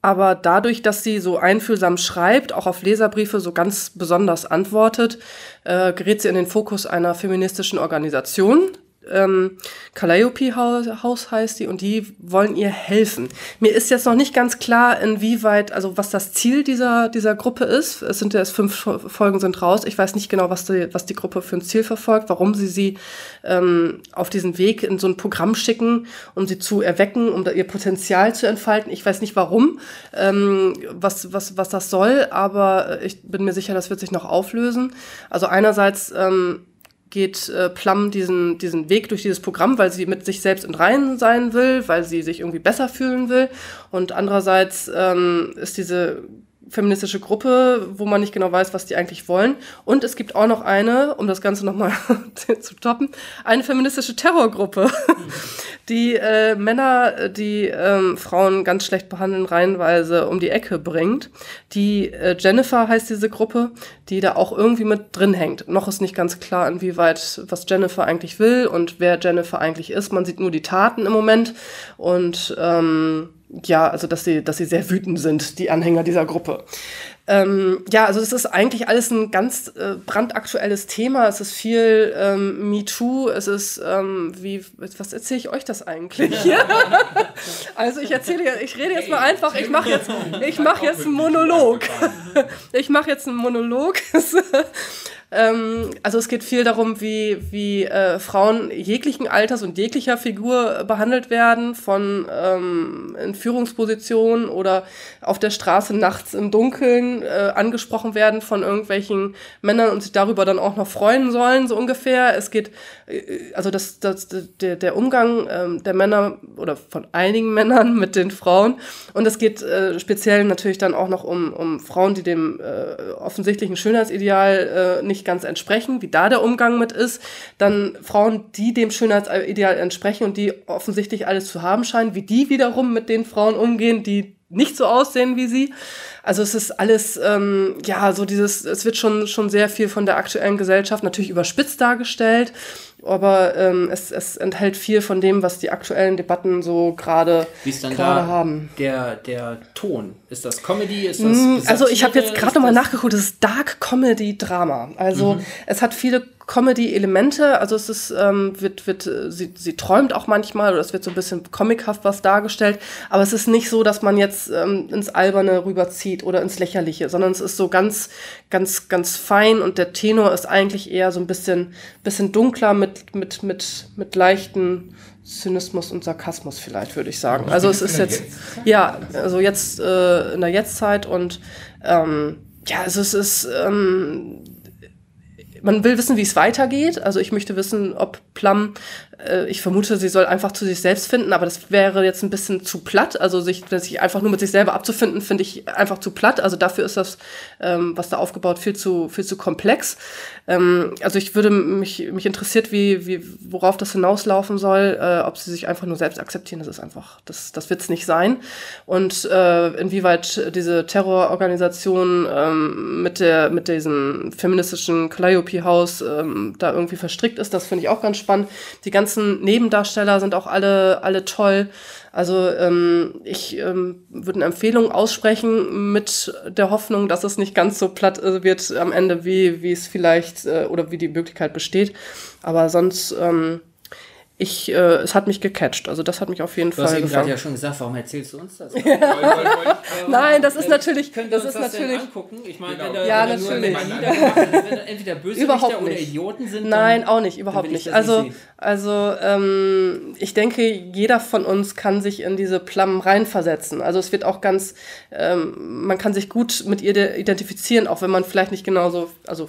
aber dadurch, dass sie so einfühlsam schreibt, auch auf Leserbriefe so ganz besonders antwortet, äh, gerät sie in den Fokus einer feministischen Organisation, ähm, Calliope House heißt die und die wollen ihr helfen. Mir ist jetzt noch nicht ganz klar, inwieweit, also was das Ziel dieser, dieser Gruppe ist. Es sind erst fünf Folgen sind raus. Ich weiß nicht genau, was die, was die Gruppe für ein Ziel verfolgt, warum sie sie ähm, auf diesen Weg in so ein Programm schicken, um sie zu erwecken, um ihr Potenzial zu entfalten. Ich weiß nicht warum, ähm, was, was, was das soll, aber ich bin mir sicher, das wird sich noch auflösen. Also einerseits ähm, geht äh, Plum diesen, diesen Weg durch dieses Programm, weil sie mit sich selbst in Reihen sein will, weil sie sich irgendwie besser fühlen will. Und andererseits ähm, ist diese feministische Gruppe, wo man nicht genau weiß, was die eigentlich wollen. Und es gibt auch noch eine, um das Ganze nochmal zu toppen, eine feministische Terrorgruppe, die äh, Männer, die ähm, Frauen ganz schlecht behandeln, reihenweise um die Ecke bringt. Die äh, Jennifer heißt diese Gruppe, die da auch irgendwie mit drin hängt. Noch ist nicht ganz klar, inwieweit, was Jennifer eigentlich will und wer Jennifer eigentlich ist. Man sieht nur die Taten im Moment und ähm, ja, also dass sie, dass sie sehr wütend sind, die Anhänger dieser Gruppe. Ähm, ja, also es ist eigentlich alles ein ganz äh, brandaktuelles Thema. Es ist viel ähm, MeToo, es ist ähm, wie, was erzähle ich euch das eigentlich? also ich erzähle, ich rede jetzt mal einfach, ich mache jetzt, ich mache jetzt einen Monolog. ich mache jetzt einen Monolog. Ähm, also es geht viel darum, wie, wie äh, Frauen jeglichen Alters und jeglicher Figur behandelt werden, von ähm, in Führungspositionen oder auf der Straße nachts im Dunkeln äh, angesprochen werden von irgendwelchen Männern und sich darüber dann auch noch freuen sollen, so ungefähr. Es geht, äh, also das, das, der, der Umgang äh, der Männer oder von einigen Männern mit den Frauen. Und es geht äh, speziell natürlich dann auch noch um, um Frauen, die dem äh, offensichtlichen Schönheitsideal äh, nicht ganz entsprechen, wie da der Umgang mit ist. Dann Frauen, die dem Schönheitsideal entsprechen und die offensichtlich alles zu haben scheinen, wie die wiederum mit den Frauen umgehen, die nicht so aussehen wie sie. Also es ist alles, ähm, ja, so dieses, es wird schon, schon sehr viel von der aktuellen Gesellschaft natürlich überspitzt dargestellt, aber ähm, es, es enthält viel von dem, was die aktuellen Debatten so gerade haben. Der, der Ton, ist das Comedy? Ist das mm, also ich habe jetzt gerade nochmal nachgeguckt, es ist Dark Comedy Drama. Also mhm. es hat viele Comedy-Elemente, also es ist, ähm, wird, wird, sie, sie träumt auch manchmal oder es wird so ein bisschen comichaft was dargestellt, aber es ist nicht so, dass man jetzt ähm, ins Alberne rüberzieht oder ins Lächerliche, sondern es ist so ganz, ganz, ganz fein und der Tenor ist eigentlich eher so ein bisschen, bisschen dunkler mit, mit, mit, mit leichten Zynismus und Sarkasmus vielleicht, würde ich sagen. Also es ist jetzt, ja, also jetzt äh, in der Jetztzeit und ähm, ja, also es ist, ähm, man will wissen, wie es weitergeht. Also ich möchte wissen, ob Plum, äh, ich vermute, sie soll einfach zu sich selbst finden, aber das wäre jetzt ein bisschen zu platt. Also sich, sich einfach nur mit sich selber abzufinden, finde ich einfach zu platt. Also dafür ist das, ähm, was da aufgebaut, viel zu, viel zu komplex. Ähm, also ich würde mich, mich interessiert, wie, wie, worauf das hinauslaufen soll, äh, ob sie sich einfach nur selbst akzeptieren, das ist einfach, das, das wird es nicht sein. Und äh, inwieweit diese Terrororganisation ähm, mit der, mit diesem feministischen Calliope-Haus ähm, da irgendwie verstrickt ist, das finde ich auch ganz spannend. Die ganzen Nebendarsteller sind auch alle, alle toll. Also ähm, ich ähm, würde eine Empfehlung aussprechen mit der Hoffnung, dass es nicht ganz so platt äh, wird am Ende, wie, wie es vielleicht äh, oder wie die Möglichkeit besteht. Aber sonst, ähm, ich, äh, es hat mich gecatcht. Also das hat mich auf jeden Du hast Fall eben gerade gefangen. ja schon gesagt, warum erzählst du uns das? Nein, das ist natürlich, Können das wir uns ist das denn natürlich. angucken? Ich meine, Genau. wenn da, Ja, wenn da nur natürlich. wenn entweder Bösewichter Überhaupt oder nicht. Idioten sind. Nein, dann, auch nicht, überhaupt nicht. Also, nicht also ähm, ich denke, jeder von uns kann sich in diese Plum reinversetzen. Also es wird auch ganz, ähm, man kann sich gut mit ihr identifizieren, auch wenn man vielleicht nicht genauso, also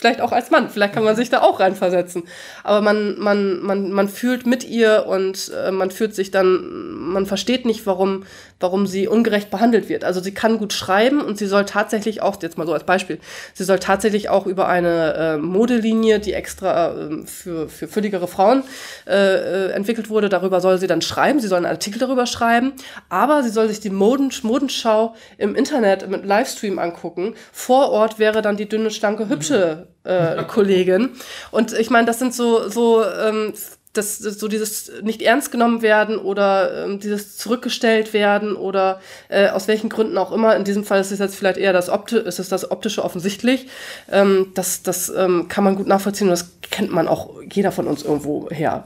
vielleicht auch als Mann, vielleicht kann man sich da auch reinversetzen. Aber man, man, man, man fühlt mit ihr und äh, man fühlt sich dann, man versteht nicht, warum, warum sie ungerecht behandelt wird. Also sie kann gut schreiben und sie soll tatsächlich auch, jetzt mal so als Beispiel, sie soll tatsächlich auch über eine äh, Modelinie, die extra äh, für, für fülligere Frauen äh, äh, entwickelt wurde, darüber soll sie dann schreiben, sie soll einen Artikel darüber schreiben, aber sie soll sich die Moden, Modenschau im Internet mit Livestream angucken. Vor Ort wäre dann die dünne, schlanke, hübsche äh, Kollegin. Und ich meine, das sind so, so ähm, das, das so dieses nicht ernst genommen werden oder ähm, dieses zurückgestellt werden oder äh, aus welchen Gründen auch immer. In diesem Fall ist es jetzt vielleicht eher das Opti ist es das optische offensichtlich. Ähm, das das ähm, kann man gut nachvollziehen und das kennt man auch jeder von uns irgendwo her.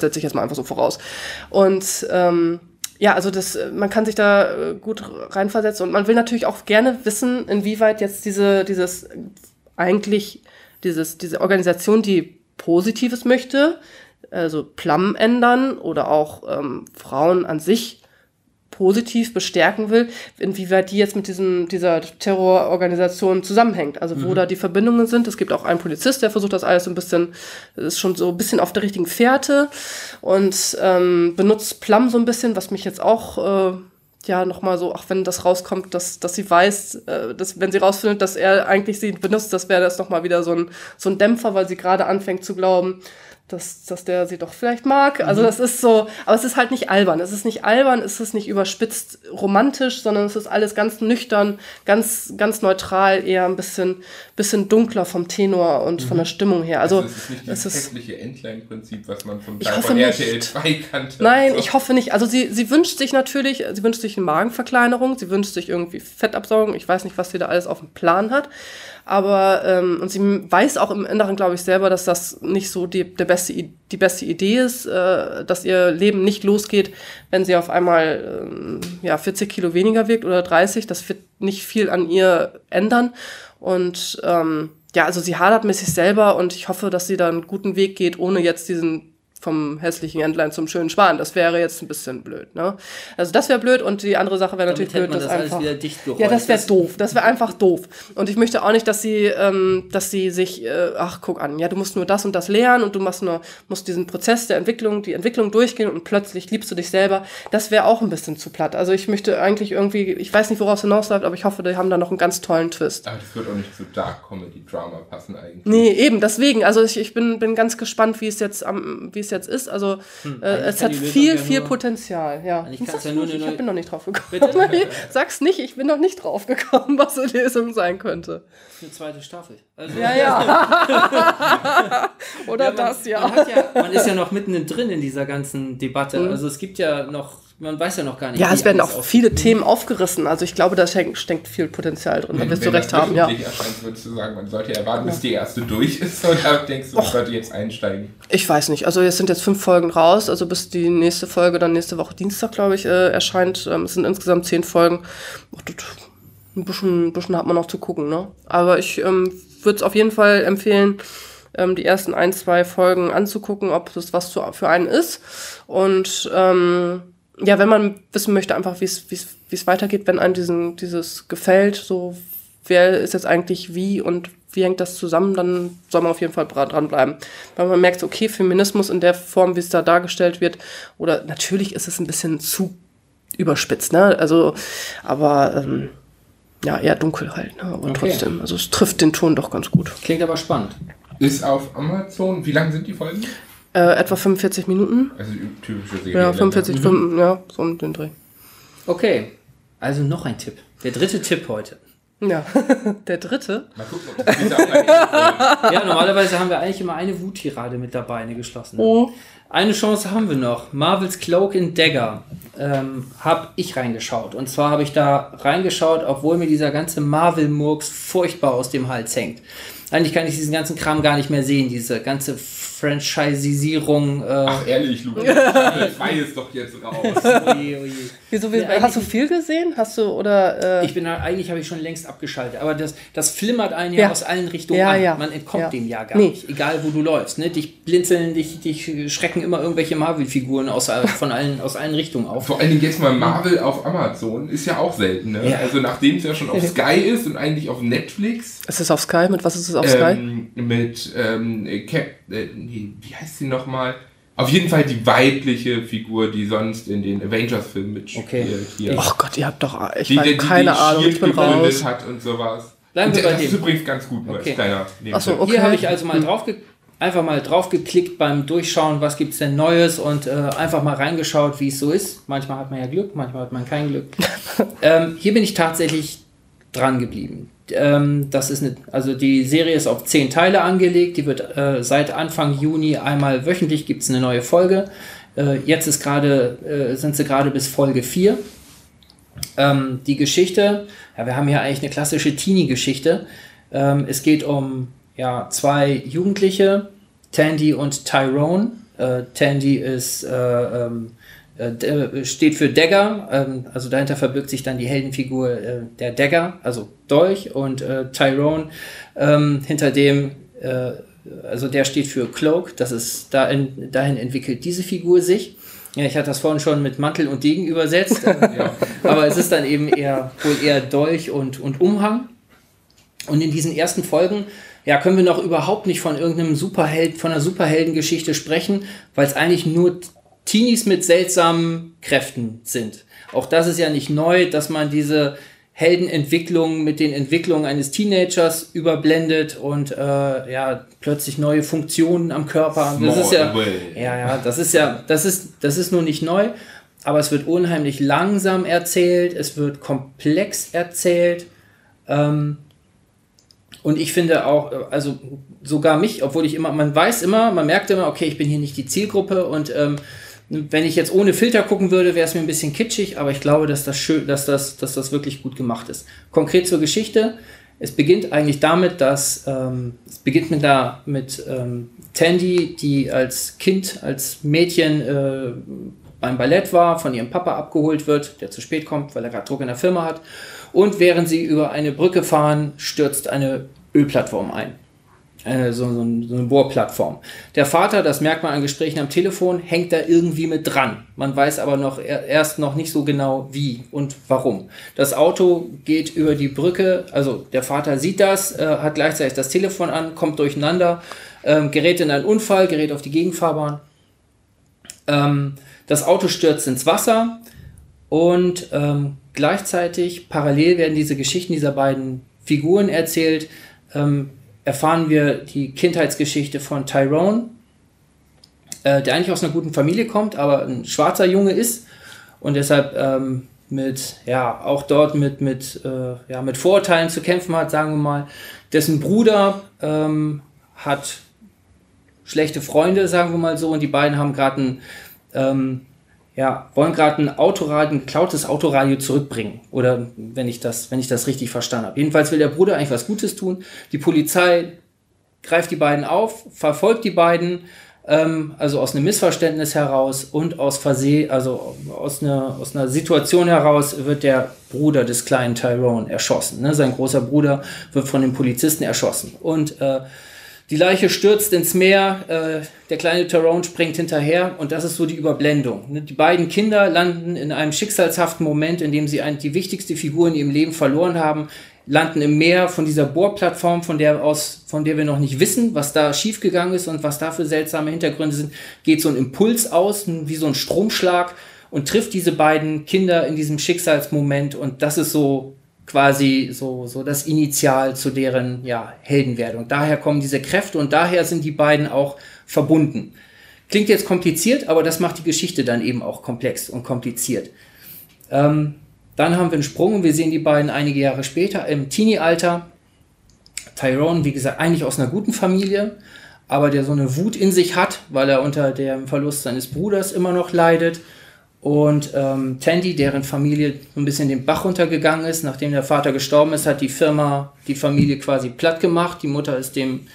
Setze ich jetzt mal einfach so voraus. Und ähm, ja, also das, äh, man kann sich da äh, gut reinversetzen und man will natürlich auch gerne wissen, inwieweit jetzt diese, dieses eigentlich dieses, diese Organisation, die Positives möchte, also Plum ändern oder auch ähm, Frauen an sich positiv bestärken will, inwieweit die jetzt mit diesem, dieser Terrororganisation zusammenhängt. Also wo da die Verbindungen sind. Es gibt auch einen Polizist, der versucht das alles so ein bisschen, ist schon so ein bisschen auf der richtigen Fährte und ähm, benutzt Plum so ein bisschen, was mich jetzt auch äh, ja nochmal so, auch wenn das rauskommt, dass, dass sie weiß, äh, dass wenn sie rausfindet, dass er eigentlich sie benutzt, das wäre das nochmal wieder so ein, so ein Dämpfer, weil sie gerade anfängt zu glauben, dass, dass der sie doch vielleicht mag. Also das ist so, aber es ist halt nicht albern. Es ist nicht albern, es ist nicht überspitzt romantisch, sondern es ist alles ganz nüchtern, ganz, ganz neutral, eher ein bisschen, bisschen dunkler vom Tenor und von der Stimmung her. Also, Also es ist nicht ist, hässliche Endline-Prinzip, was man vom hoffe von nicht. RTL 2 kannte. Nein, So. ich hoffe nicht. Also sie, sie wünscht sich natürlich, sie wünscht sich eine Magenverkleinerung, sie wünscht sich irgendwie Fettabsaugung. Ich weiß nicht, was sie da alles auf dem Plan hat. Aber, ähm, und sie weiß auch im Inneren, glaube ich, selber, dass das nicht so die, der beste, die beste Idee ist, äh, dass ihr Leben nicht losgeht, wenn sie auf einmal ähm, ja, 40 Kilo weniger wiegt oder 30. Das wird nicht viel an ihr ändern. Und ähm, ja, also sie hadert mit sich selber und ich hoffe, dass sie da einen guten Weg geht, ohne jetzt diesen vom hässlichen Entlein zum schönen Schwan. Das wäre jetzt ein bisschen blöd, ne? Also das wäre blöd und die andere Sache wäre natürlich blöd, dass das alles einfach wieder dicht gerollt. ja, das wäre doof. Das wäre einfach doof. Und ich möchte auch nicht, dass sie, ähm, dass sie sich, äh, ach guck an, ja, du musst nur das und das lernen und du machst nur, musst diesen Prozess der Entwicklung, die Entwicklung durchgehen und plötzlich liebst du dich selber. Das wäre auch ein bisschen zu platt. Also ich möchte eigentlich irgendwie, ich weiß nicht, worauf es hinausläuft, aber ich hoffe, die haben da noch einen ganz tollen Twist. Aber das wird auch nicht zu Dark Comedy Drama passen eigentlich. Nee, eben, deswegen. Also ich, ich bin, bin ganz gespannt, wie es jetzt am, wie es jetzt ist. Also äh, Hm, eigentlich es hat viel, ja viel nur- Potenzial. Ja. Ich ja nur eine ich neue- bin noch nicht drauf gekommen. Sag's nicht, ich bin noch nicht drauf gekommen, was die Lösung sein könnte. Eine zweite Staffel. Also, Ja, ja. Oder man, das, ja. Man, ja. man ist ja noch mitten drin in dieser ganzen Debatte. Mhm. Also es gibt ja noch, man weiß ja noch gar nicht. Ja, es werden auch viele Themen aufgerissen. Also ich glaube, da steckt, viel Potenzial drin. Da Wenn, wirst du recht das haben, ja. erscheint, würdest du sagen, man sollte erwarten, bis die erste durch ist oder denkst du, man sollte jetzt einsteigen? Ich weiß nicht. Also es sind jetzt fünf Folgen raus. Also bis die nächste Folge dann nächste Woche Dienstag, glaube ich, äh, erscheint. Ähm, es sind insgesamt zehn Folgen. Ach, das- Ein bisschen, ein bisschen hat man noch zu gucken, ne? Aber ich ähm, würde es auf jeden Fall empfehlen, ähm, die ersten ein, zwei Folgen anzugucken, ob das was für einen ist. Und ähm, ja, wenn man wissen möchte, einfach wie es wie es wie es weitergeht, wenn einem diesen, dieses gefällt, so wer ist jetzt eigentlich wie und wie hängt das zusammen, dann soll man auf jeden Fall dra- dranbleiben. Weil man merkt, okay, Feminismus in der Form, wie es da dargestellt wird, oder natürlich ist es ein bisschen zu überspitzt, ne? Also, aber ähm, ja, eher dunkel halt, ne? Aber Okay. trotzdem, also es trifft den Ton doch ganz gut. Klingt aber spannend. Ist auf Amazon, wie lang sind die Folgen? Äh, etwa 45 Minuten. Also typische Serie. Ja, 45, fünf- ja, so um den Dreh. Okay, also noch ein Tipp. Der dritte Tipp heute. Ja, der dritte. Mal gucken, ob das Ja, normalerweise haben wir eigentlich immer eine Wuttirade mit dabei, eine geschlossene. Oh. Eine Chance haben wir noch. Marvel's Cloak and Dagger ähm, habe ich reingeschaut. Und zwar habe ich da reingeschaut, obwohl mir dieser ganze Marvel-Murks furchtbar aus dem Hals hängt. Eigentlich kann ich diesen ganzen Kram gar nicht mehr sehen, diese ganze Franchisierung. Äh Ach ehrlich, Lukas, ich weiß doch jetzt raus. Oje, oje. Wieso, Ja, hast du viel gesehen? Hast du oder äh, Ich bin da, eigentlich habe ich schon längst abgeschaltet, aber das, das flimmert einen ja, Ja. aus allen Richtungen Ja, an. ja. Man entkommt Ja. dem ja gar Nee. nicht, egal wo du läufst. Ne? Dich blinzeln, dich, dich schrecken immer irgendwelche Marvel-Figuren aus, von allen, aus allen Richtungen auf. Vor allen Dingen jetzt mal Marvel auf Amazon ist ja auch selten, ne? Ja. Also nachdem es ja schon auf Sky ist und eigentlich auf Netflix. ist es auf Sky? Mit was ist es auf Sky? Ähm, mit ähm, Cap, äh, nee, wie heißt sie nochmal? Auf jeden Fall die weibliche Figur, die sonst in den Avengers-Filmen mitspielt. Okay. Hier. Ach Gott, ihr habt doch, ich die, die, die, keine die Ahnung, ich bin raus. hat und sowas. Bleiben und wir bei das ist dem. übrigens ganz gut, Okay. kleiner Ach so, Nebentipp. okay. Hier habe ich also mal drauf einfach mal drauf geklickt beim Durchschauen, was gibt es denn Neues und äh, einfach mal reingeschaut, wie es so ist. Manchmal hat man ja Glück, manchmal hat man kein Glück. ähm, hier bin ich tatsächlich dran geblieben. Ähm, das ist eine, also die Serie ist auf zehn Teile angelegt. Die wird äh, seit Anfang Juni einmal wöchentlich gibt es eine neue Folge. Äh, jetzt ist gerade äh, sind sie gerade bis Folge 4. Ähm, die Geschichte, ja, wir haben hier eigentlich eine klassische Teenie-Geschichte. Ähm, es geht um ja, zwei Jugendliche, Tandy und Tyrone. Äh, Tandy ist, äh, äh, steht für Dagger, ähm, also dahinter verbirgt sich dann die Heldenfigur äh, der Dagger, also Dolch, und äh, Tyrone, ähm, hinter dem, äh, also der steht für Cloak, das ist, dahin, dahin entwickelt diese Figur sich. Ja, ich hatte das vorhin schon mit Mantel und Degen übersetzt, Ja. aber es ist dann eben eher wohl eher Dolch und, und Umhang. Und in diesen ersten Folgen ja, können wir noch überhaupt nicht von irgendeinem Superheld, von einer Superheldengeschichte sprechen, weil es eigentlich nur Teenies mit seltsamen Kräften sind. Auch das ist ja nicht neu, dass man diese Heldenentwicklung mit den Entwicklungen eines Teenagers überblendet und äh, ja plötzlich neue Funktionen am Körper. Das ist ja, Small ja, ja, das ist ja, das ist, das ist nur nicht neu, aber es wird unheimlich langsam erzählt, es wird komplex erzählt. Ähm, und ich finde auch, äh, also sogar mich, obwohl ich immer, man weiß immer, man merkt immer, okay, ich bin hier nicht die Zielgruppe und ähm, wenn ich jetzt ohne Filter gucken würde, wäre es mir ein bisschen kitschig, aber ich glaube, dass das schön, dass das, dass das wirklich gut gemacht ist. Konkret zur Geschichte. Es beginnt eigentlich damit, dass ähm, es beginnt mit da mit ähm, Tandy, die als Kind, als Mädchen äh, beim Ballett war, von ihrem Papa abgeholt wird, der zu spät kommt, weil er gerade Druck in der Firma hat. Und während sie über eine Brücke fahren, stürzt eine Ölplattform ein. Äh, so, so, ein- so eine Bohrplattform. Der Vater, das merkt man an Gesprächen am Telefon, hängt da irgendwie mit dran. Man weiß aber noch er- erst noch nicht so genau wie und warum. Das Auto geht über die Brücke, also der Vater sieht das, äh, hat gleichzeitig das Telefon an, kommt durcheinander, ähm, gerät in einen Unfall, gerät auf die Gegenfahrbahn. Ähm, das Auto stürzt ins Wasser und ähm, gleichzeitig, parallel werden diese Geschichten dieser beiden Figuren erzählt, ähm, erfahren wir die Kindheitsgeschichte von Tyrone, äh, der eigentlich aus einer guten Familie kommt, aber ein schwarzer Junge ist und deshalb ähm, mit, ja, auch dort mit, mit, äh, ja, mit Vorurteilen zu kämpfen hat, sagen wir mal. Dessen Bruder ähm, hat schlechte Freunde, sagen wir mal so, und die beiden haben gerade ein, ähm, ja, wollen gerade ein Autoradio, ein geklautes Autoradio zurückbringen. Oder wenn ich das, wenn ich das richtig verstanden habe. Jedenfalls will der Bruder eigentlich was Gutes tun. Die Polizei greift die beiden auf, verfolgt die beiden, ähm, also aus einem Missverständnis heraus und aus Versehen, also aus einer, aus einer Situation heraus wird der Bruder des kleinen Tyrone erschossen. Ne? Sein großer Bruder wird von den Polizisten erschossen. Und äh, die Leiche stürzt ins Meer, äh, der kleine Tyrone springt hinterher und das ist so die Überblendung. ne? Die beiden Kinder landen in einem schicksalshaften Moment, in dem sie ein, die wichtigste Figur in ihrem Leben verloren haben, landen im Meer von dieser Bohrplattform, von der aus, von der wir noch nicht wissen, was da schiefgegangen ist und was da für seltsame Hintergründe sind, geht so ein Impuls aus, wie so ein Stromschlag und trifft diese beiden Kinder in diesem Schicksalsmoment und das ist so quasi so, so das Initial zu deren ja, Heldenwerdung. Daher kommen diese Kräfte und daher sind die beiden auch verbunden. Klingt jetzt kompliziert, aber das macht die Geschichte dann eben auch komplex und kompliziert. Ähm, dann haben wir einen Sprung und wir sehen die beiden einige Jahre später im Teenie-Alter. Tyrone, wie gesagt, eigentlich aus einer guten Familie, aber der so eine Wut in sich hat, weil er unter dem Verlust seines Bruders immer noch leidet. Und ähm, Tandy, deren Familie ein bisschen den Bach runtergegangen ist, nachdem der Vater gestorben ist, hat die Firma die Familie quasi platt gemacht. Die Mutter ist dem,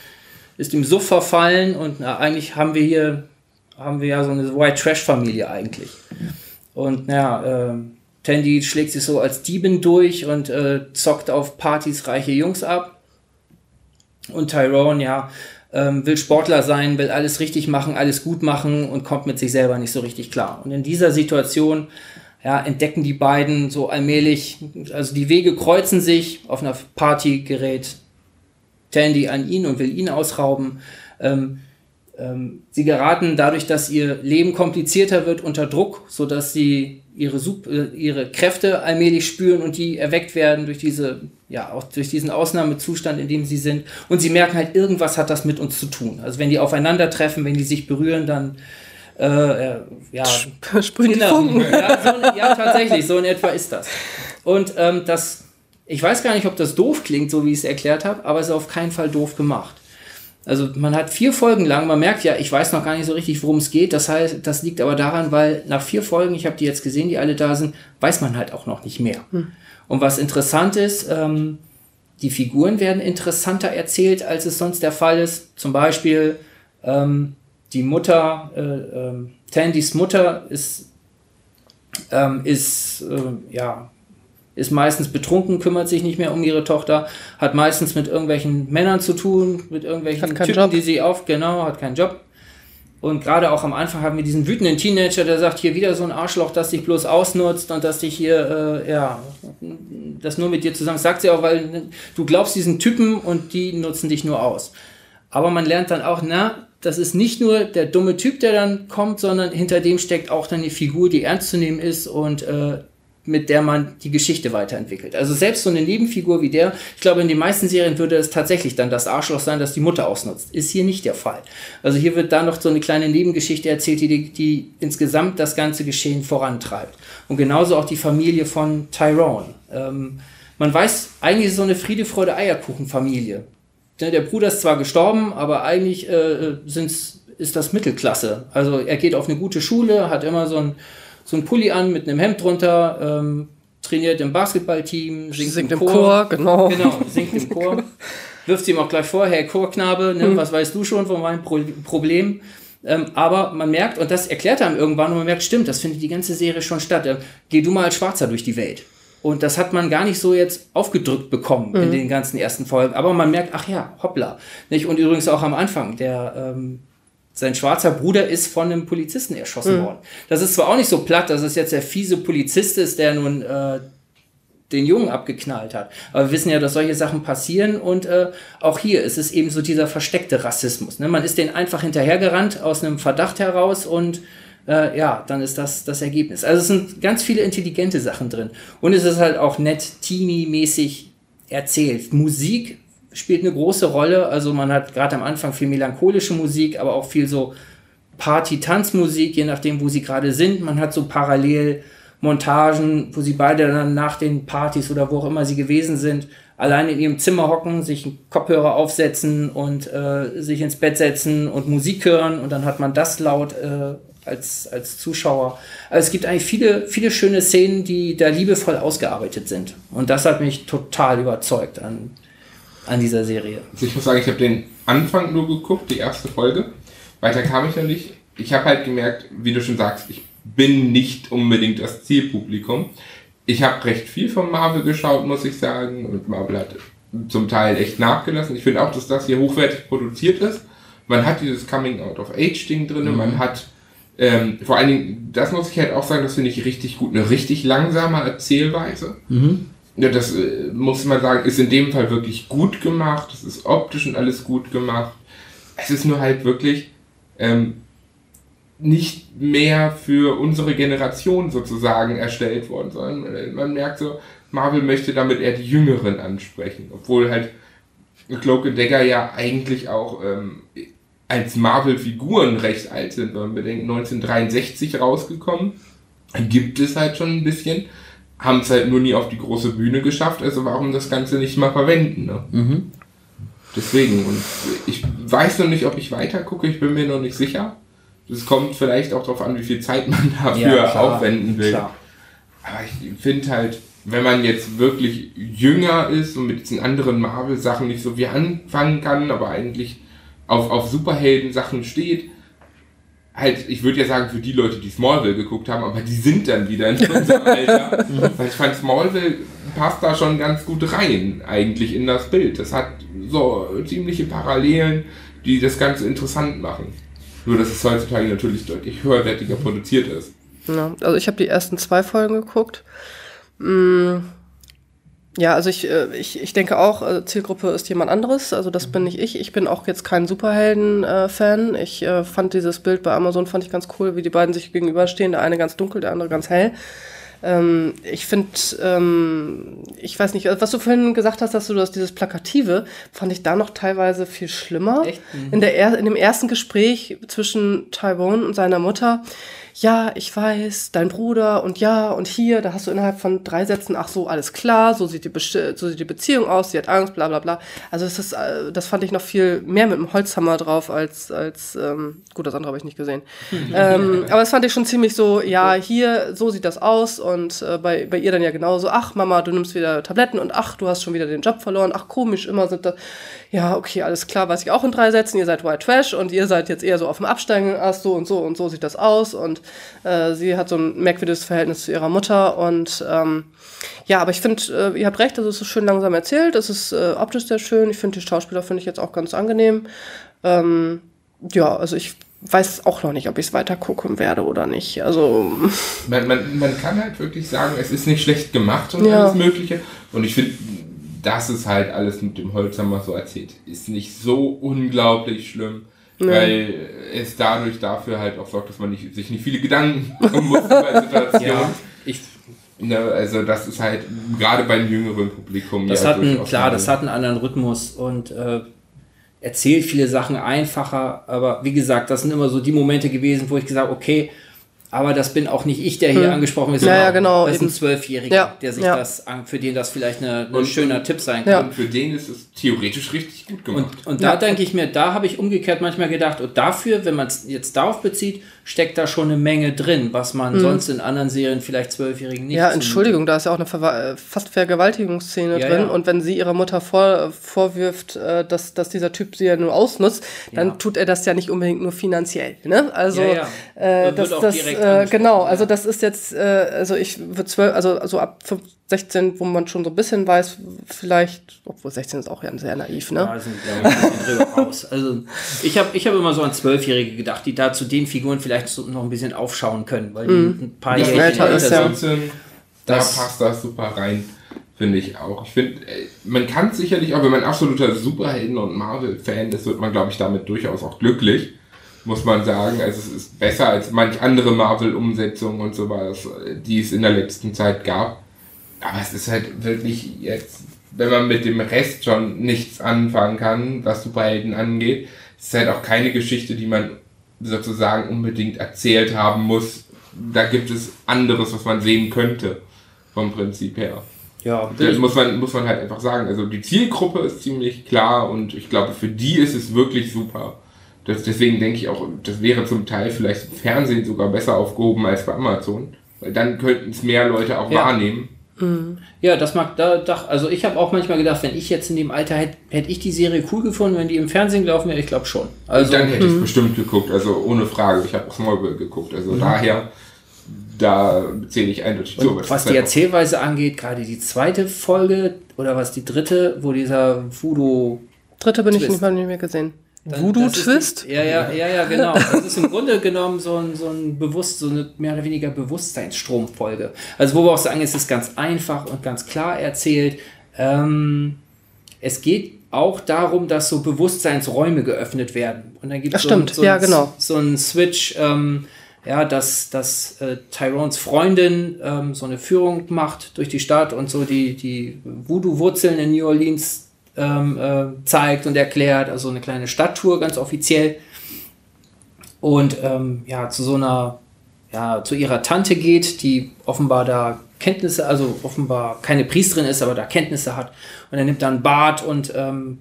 ist dem Suff verfallen und na, eigentlich haben wir hier haben wir ja so eine White Trash Familie eigentlich. Und naja, äh, Tandy schlägt sich so als Diebin durch und äh, zockt auf Partys reiche Jungs ab. Und Tyrone, ja, ähm, will Sportler sein, will alles richtig machen, alles gut machen und kommt mit sich selber nicht so richtig klar. Und in dieser Situation ja, entdecken die beiden so allmählich, also die Wege kreuzen sich, auf einer Party gerät Tandy an ihn und will ihn ausrauben. Ähm, ähm, sie geraten dadurch, dass ihr Leben komplizierter wird, unter Druck, sodass sie ihre, äh, ihre Kräfte allmählich spüren und die erweckt werden durch diese, ja, auch durch diesen Ausnahmezustand, in dem sie sind. Und sie merken halt, irgendwas hat das mit uns zu tun. Also wenn die aufeinandertreffen, wenn die sich berühren, dann äh, äh ja, sprühen genau, die ja, so, ja, tatsächlich, so in etwa ist das. Und ähm, das, ich weiß gar nicht, ob das doof klingt, so wie ich es erklärt habe, aber es ist auf keinen Fall doof gemacht. Also man hat vier Folgen lang, man merkt ja, ich weiß noch gar nicht so richtig, worum es geht. Das heißt, das liegt aber daran, weil nach vier Folgen, ich habe die jetzt gesehen, die alle da sind, weiß man halt auch noch nicht mehr. Hm. Und was interessant ist, ähm, die Figuren werden interessanter erzählt, als es sonst der Fall ist. Zum Beispiel ähm, die Mutter, äh, äh, Tandys Mutter ist, ähm, ist äh, ja ist meistens betrunken, kümmert sich nicht mehr um ihre Tochter, hat meistens mit irgendwelchen Männern zu tun, mit irgendwelchen Typen, Job. die sie auf, genau, hat keinen Job. Und gerade auch am Anfang haben wir diesen wütenden Teenager, der sagt, hier wieder so ein Arschloch, das dich bloß ausnutzt und das dich hier, äh, ja, das nur mit dir zusammen, sagt sie auch, weil du glaubst diesen Typen und die nutzen dich nur aus. Aber man lernt dann auch, na, das ist nicht nur der dumme Typ, der dann kommt, sondern hinter dem steckt auch dann eine Figur, die ernst zu nehmen ist und äh, mit der man die Geschichte weiterentwickelt. Also selbst so eine Nebenfigur wie der, ich glaube, in den meisten Serien würde es tatsächlich dann das Arschloch sein, das die Mutter ausnutzt. Ist hier nicht der Fall. Also hier wird da noch so eine kleine Nebengeschichte erzählt, die, die insgesamt das ganze Geschehen vorantreibt. Und genauso auch die Familie von Tyrone. Ähm, man weiß, eigentlich ist es so eine Friede, Freude, Eierkuchen-Familie. Der Bruder ist zwar gestorben, aber eigentlich äh, sind's, ist das Mittelklasse. Also er geht auf eine gute Schule, hat immer so ein so ein Pulli an mit einem Hemd drunter, ähm, trainiert im Basketballteam, singt, singt im, Chor. Chor. genau. Genau, singt im Chor. Wirft ihm auch gleich vor, hey Chorknabe, ne, mhm. was weißt du schon von meinem Pro Problem? Ähm, aber man merkt, und das erklärt er irgendwann, und man merkt, stimmt, das findet die ganze Serie schon statt. Äh, geh du mal als Schwarzer durch die Welt. Und das hat man gar nicht so jetzt aufgedrückt bekommen mhm. in den ganzen ersten Folgen. Aber man merkt, ach ja, hoppla. Nicht? Und übrigens auch am Anfang, der ähm, sein schwarzer Bruder ist von einem Polizisten erschossen mhm. worden. Das ist zwar auch nicht so platt, dass es jetzt der fiese Polizist ist, der nun äh, den Jungen abgeknallt hat. Aber wir wissen ja, dass solche Sachen passieren und äh, auch hier ist es eben so dieser versteckte Rassismus. Ne? Man ist den einfach hinterhergerannt aus einem Verdacht heraus und äh, ja, dann ist das das Ergebnis. Also es sind ganz viele intelligente Sachen drin. Und es ist halt auch nett, teeny-mäßig erzählt. Musik spielt eine große Rolle. Also man hat gerade am Anfang viel melancholische Musik, aber auch viel so Party-Tanzmusik, je nachdem, wo sie gerade sind. Man hat so parallel Montagen, wo sie beide dann nach den Partys oder wo auch immer sie gewesen sind, allein in ihrem Zimmer hocken, sich einen Kopfhörer aufsetzen und äh, sich ins Bett setzen und Musik hören und dann hat man das laut äh, als, als Zuschauer. Also es gibt eigentlich viele, viele schöne Szenen, die da liebevoll ausgearbeitet sind. Und das hat mich total überzeugt an, an dieser Serie? Also ich muss sagen, ich habe den Anfang nur geguckt, die erste Folge. Weiter kam ich noch nicht. Ich habe halt gemerkt, wie du schon sagst, ich bin nicht unbedingt das Zielpublikum. Ich habe recht viel von Marvel geschaut, muss ich sagen. Und Marvel hat zum Teil echt nachgelassen. Ich finde auch, dass das hier hochwertig produziert ist. Man hat dieses Coming Out of Age Ding drin, mhm. man hat ähm, vor allen Dingen, das muss ich halt auch sagen, das finde ich richtig gut, eine richtig langsame Erzählweise. Mhm. Ja, das äh, muss man sagen, ist in dem Fall wirklich gut gemacht. Es ist optisch und alles gut gemacht. Es ist nur halt wirklich ähm, nicht mehr für unsere Generation sozusagen erstellt worden, sondern man merkt so, Marvel möchte damit eher die Jüngeren ansprechen, obwohl halt Cloak and Dagger ja eigentlich auch ähm, als Marvel-Figuren recht alt sind, wenn man bedenkt, 1963 rausgekommen, gibt es halt schon ein bisschen haben es halt nur nie auf die große Bühne geschafft, also warum das Ganze nicht mal verwenden, ne? Mhm. Deswegen, und ich weiß noch nicht, ob ich weiter gucke, ich bin mir noch nicht sicher. Es kommt vielleicht auch darauf an, wie viel Zeit man dafür ja, aufwenden will. Klar. Aber ich finde halt, wenn man jetzt wirklich jünger ist und mit diesen anderen Marvel-Sachen nicht so wie anfangen kann, aber eigentlich auf, auf Superhelden-Sachen steht, halt, ich würde ja sagen, für die Leute, die Smallville geguckt haben, aber die sind dann wieder in unserem Alter. Weil ich fand, Smallville passt da schon ganz gut rein, eigentlich in das Bild. Das hat so ziemliche Parallelen, die das Ganze interessant machen. Nur, dass es heutzutage natürlich deutlich höherwertiger produziert ist. Ja, also ich habe die ersten zwei Folgen geguckt. Mm, ja, also ich, äh, ich, ich denke auch, äh, Zielgruppe ist jemand anderes. Also das bin nicht ich. Ich bin auch jetzt kein Superhelden-Fan. ich äh, fand dieses Bild bei Amazon fand ich ganz cool, wie die beiden sich gegenüberstehen. Der eine ganz dunkel, der andere ganz hell. Ähm, ich finde, ähm, ich weiß nicht, was du vorhin gesagt hast, dass du das dieses Plakative, fand ich da noch teilweise viel schlimmer. Echt? Mhm. In, der, in dem ersten Gespräch zwischen Tyrone und seiner Mutter ja, ich weiß, dein Bruder und ja und hier, da hast du innerhalb von drei Sätzen, ach so, alles klar, so sieht die, Be so sieht die Beziehung aus, sie hat Angst, bla bla bla. Also das ist, äh, das fand ich noch viel mehr mit dem Holzhammer drauf als, als ähm, gut, das andere habe ich nicht gesehen. ähm, aber das fand ich schon ziemlich so, ja, hier, so sieht das aus und äh, bei, bei ihr dann ja genauso, ach Mama, du nimmst wieder Tabletten und ach, du hast schon wieder den Job verloren, ach komisch, immer sind das, ja, okay, alles klar, weiß ich auch in drei Sätzen, ihr seid White Trash und ihr seid jetzt eher so auf dem Absteigen, ach so und so und so sieht das aus und äh, sie hat so ein merkwürdiges Verhältnis zu ihrer Mutter und ähm, ja, aber ich finde, äh, ihr habt recht, also es ist schön langsam erzählt, es ist äh, optisch sehr schön, ich finde die Schauspieler finde ich jetzt auch ganz angenehm. Ähm, ja, also ich weiß auch noch nicht, ob ich es weiter gucken werde oder nicht. Also man, man, man kann halt wirklich sagen, es ist nicht schlecht gemacht und ja. alles Mögliche. Und ich finde, das ist halt alles mit dem Holzhammer so erzählt. Ist nicht so unglaublich schlimm, nee. weil es dadurch dafür halt auch sorgt, dass man nicht, sich nicht viele Gedanken machen muss bei Situationen. Ja, ich Ne, also das ist halt gerade beim jüngeren Publikum. Das ja hat einen, klar, das hat einen anderen Rhythmus und äh, erzählt viele Sachen einfacher. Aber wie gesagt, das sind immer so die Momente gewesen, wo ich gesagt, habe, okay, aber das bin auch nicht ich, der hier hm. angesprochen wird, sondern ja, ja, genau, das ist ein Zwölfjähriger, ja, der sich das, für den das vielleicht ein schöner Tipp sein kann. Und für den ist es theoretisch richtig gut gemacht. Und, und da denke ich mir, da habe ich umgekehrt manchmal gedacht, und dafür, wenn man es jetzt darauf bezieht, steckt da schon eine Menge drin, was man mhm. sonst in anderen Serien vielleicht Zwölfjährigen nicht Ja, Entschuldigung, da ist ja auch eine Ver fast Vergewaltigungsszene ja, drin. Ja. Und wenn sie ihrer Mutter vor, vorwirft, äh, dass, dass dieser Typ sie ja nur ausnutzt, dann ja. tut er das ja nicht unbedingt nur finanziell. Ne? Also, äh, das, das äh, genau, also das ist jetzt, äh, also ich würde zwölf, also, also ab 16, wo man schon so ein bisschen weiß, vielleicht, obwohl 16 ist auch ja sehr naiv, ne? Ja, sind, ja, ein bisschen drüber raus. Also ich habe ich hab immer so an Zwölfjährige gedacht, die da zu den Figuren vielleicht so noch ein bisschen aufschauen können, weil die mm. ein paar Jahre älter ist. Ja. Da passt das super rein, finde ich auch. Ich finde, äh, man kann sicherlich auch, wenn man absoluter Superhelden- und Marvel-Fan ist, wird man, glaube ich, damit durchaus auch glücklich muss man sagen. Also es ist besser als manch andere Marvel-Umsetzungen und so was, die es in der letzten Zeit gab. Aber es ist halt wirklich jetzt, wenn man mit dem Rest schon nichts anfangen kann, was Superhelden angeht, es ist halt auch keine Geschichte, die man sozusagen unbedingt erzählt haben muss. Da gibt es anderes, was man sehen könnte, vom Prinzip her. Ja, das muss man, muss man halt einfach sagen. Also die Zielgruppe ist ziemlich klar und ich glaube, für die ist es wirklich super. Das, deswegen denke ich auch, das wäre zum Teil vielleicht im Fernsehen sogar besser aufgehoben als bei Amazon. Weil dann könnten es mehr Leute auch ja. wahrnehmen. Mhm. Ja, das mag da, da also ich habe auch manchmal gedacht, wenn ich jetzt in dem Alter hätte, hätte ich die Serie cool gefunden, wenn die im Fernsehen gelaufen wäre, ich glaube schon. Also dann hätte ich es bestimmt geguckt, also ohne Frage. Ich habe auch Smallville geguckt, also mhm. daher da zähle ich eindeutig zu. Was die Erzählweise angeht, gerade die zweite Folge oder was die dritte, wo dieser Voodoo Dritte bin ich nicht mal nicht mehr gesehen. Voodoo-Twist? Ja, ja, ja, ja, genau. Das ist im Grunde genommen so ein, so ein bewusst, so eine mehr oder weniger Bewusstseinsstromfolge. Also, wo wir auch sagen, es ist ganz einfach und ganz klar erzählt. Ähm, es geht auch darum, dass so Bewusstseinsräume geöffnet werden. Und dann gibt es so, so, ja, genau. so einen Switch, ähm, ja, dass, dass äh, Tyrones Freundin ähm, so eine Führung macht durch die Stadt und so die, die Voodoo-Wurzeln in New Orleans ähm, äh, zeigt und erklärt, also eine kleine Stadttour ganz offiziell. Und ähm, ja, zu so einer, ja, zu ihrer Tante geht, die offenbar da Kenntnisse, also offenbar keine Priesterin ist, aber da Kenntnisse hat. Und er nimmt dann Bart und ähm,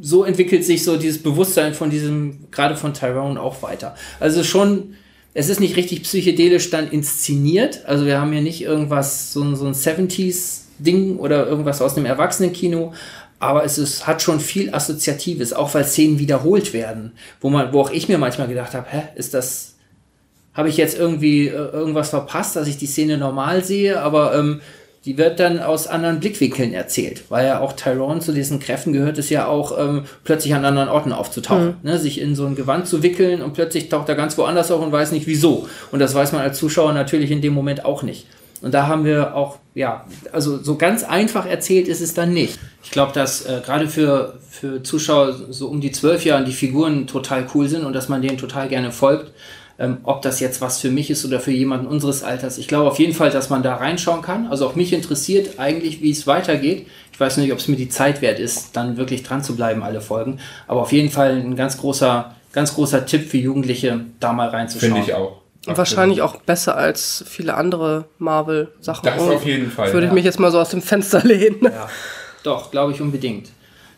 so entwickelt sich so dieses Bewusstsein von diesem, gerade von Tyrone auch weiter. Also schon, es ist nicht richtig psychedelisch dann inszeniert. Also wir haben hier nicht irgendwas, so, so ein 70s-Ding oder irgendwas aus einem Erwachsenenkino. Aber es ist, hat schon viel Assoziatives, auch weil Szenen wiederholt werden, wo man, wo auch ich mir manchmal gedacht habe, hä, ist das, habe ich jetzt irgendwie äh, irgendwas verpasst, dass ich die Szene normal sehe, aber ähm, die wird dann aus anderen Blickwinkeln erzählt, weil ja auch Tyrone zu diesen Kräften gehört es ja auch, ähm, plötzlich an anderen Orten aufzutauchen, mhm. ne? sich in so ein Gewand zu wickeln und plötzlich taucht er ganz woanders auf und weiß nicht wieso. Und das weiß man als Zuschauer natürlich in dem Moment auch nicht. Und da haben wir auch, ja, also so ganz einfach erzählt ist es dann nicht. Ich glaube, dass äh, gerade für, für Zuschauer so um die zwölf Jahre die Figuren total cool sind und dass man denen total gerne folgt. Ähm, ob das jetzt was für mich ist oder für jemanden unseres Alters. Ich glaube auf jeden Fall, dass man da reinschauen kann. Also auch mich interessiert eigentlich, wie es weitergeht. Ich weiß nicht, ob es mir die Zeit wert ist, dann wirklich dran zu bleiben, alle Folgen. Aber auf jeden Fall ein ganz großer, ganz großer Tipp für Jugendliche, da mal reinzuschauen. Finde ich auch. Und wahrscheinlich auch besser als viele andere Marvel-Sachen. Das auf jeden Fall. Würde ja. ich mich jetzt mal so aus dem Fenster lehnen. Ja, doch, glaube ich unbedingt.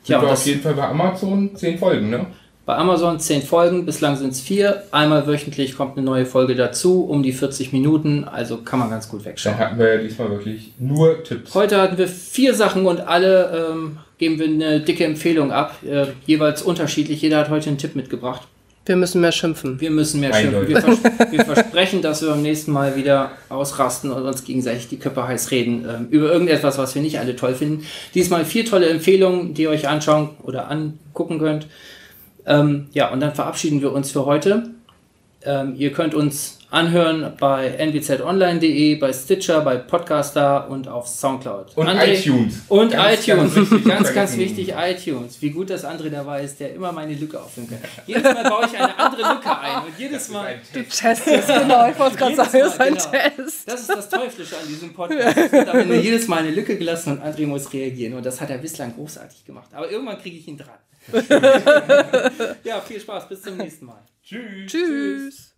Ja, und auf jeden Fall bei Amazon zehn Folgen, ne? Bei Amazon 10 Folgen, bislang sind es vier. Einmal wöchentlich kommt eine neue Folge dazu, um die 40 Minuten, also kann man ganz gut wegschauen. Dann hatten wir ja diesmal wirklich nur Tipps. Heute hatten wir vier Sachen und alle ähm, geben wir eine dicke Empfehlung ab, äh, jeweils unterschiedlich. Jeder hat heute einen Tipp mitgebracht. Wir müssen mehr schimpfen. Wir müssen mehr schimpfen. Wir, vers wir, versprechen, dass wir beim nächsten Mal wieder ausrasten und uns gegenseitig die Köpfe heiß reden ähm, über irgendetwas, was wir nicht alle toll finden. Diesmal vier tolle Empfehlungen, die ihr euch anschauen oder angucken könnt. Ähm, ja, und dann verabschieden wir uns für heute. Ähm, ihr könnt uns anhören bei nwzonline.de, bei Stitcher, bei Podcaster und auf Soundcloud. Und André, iTunes. Und ganz, iTunes. Ganz, ganz, ganz, ganz wichtig, iTunes. Wie gut, dass André dabei ist, der immer meine Lücke auffüllen kann. Jedes Mal baue ich eine andere Lücke ein. Und jedes Mal. Du testest, genau. Ich wollte gerade sagen, das ist ein genau. Test. Das ist das Teuflische an diesem Podcast. Es wird am jedes Mal eine Lücke gelassen und André muss reagieren. Und das hat er bislang großartig gemacht. Aber irgendwann kriege ich ihn dran. ja, viel Spaß. Bis zum nächsten Mal. Tschüss. Tschüss.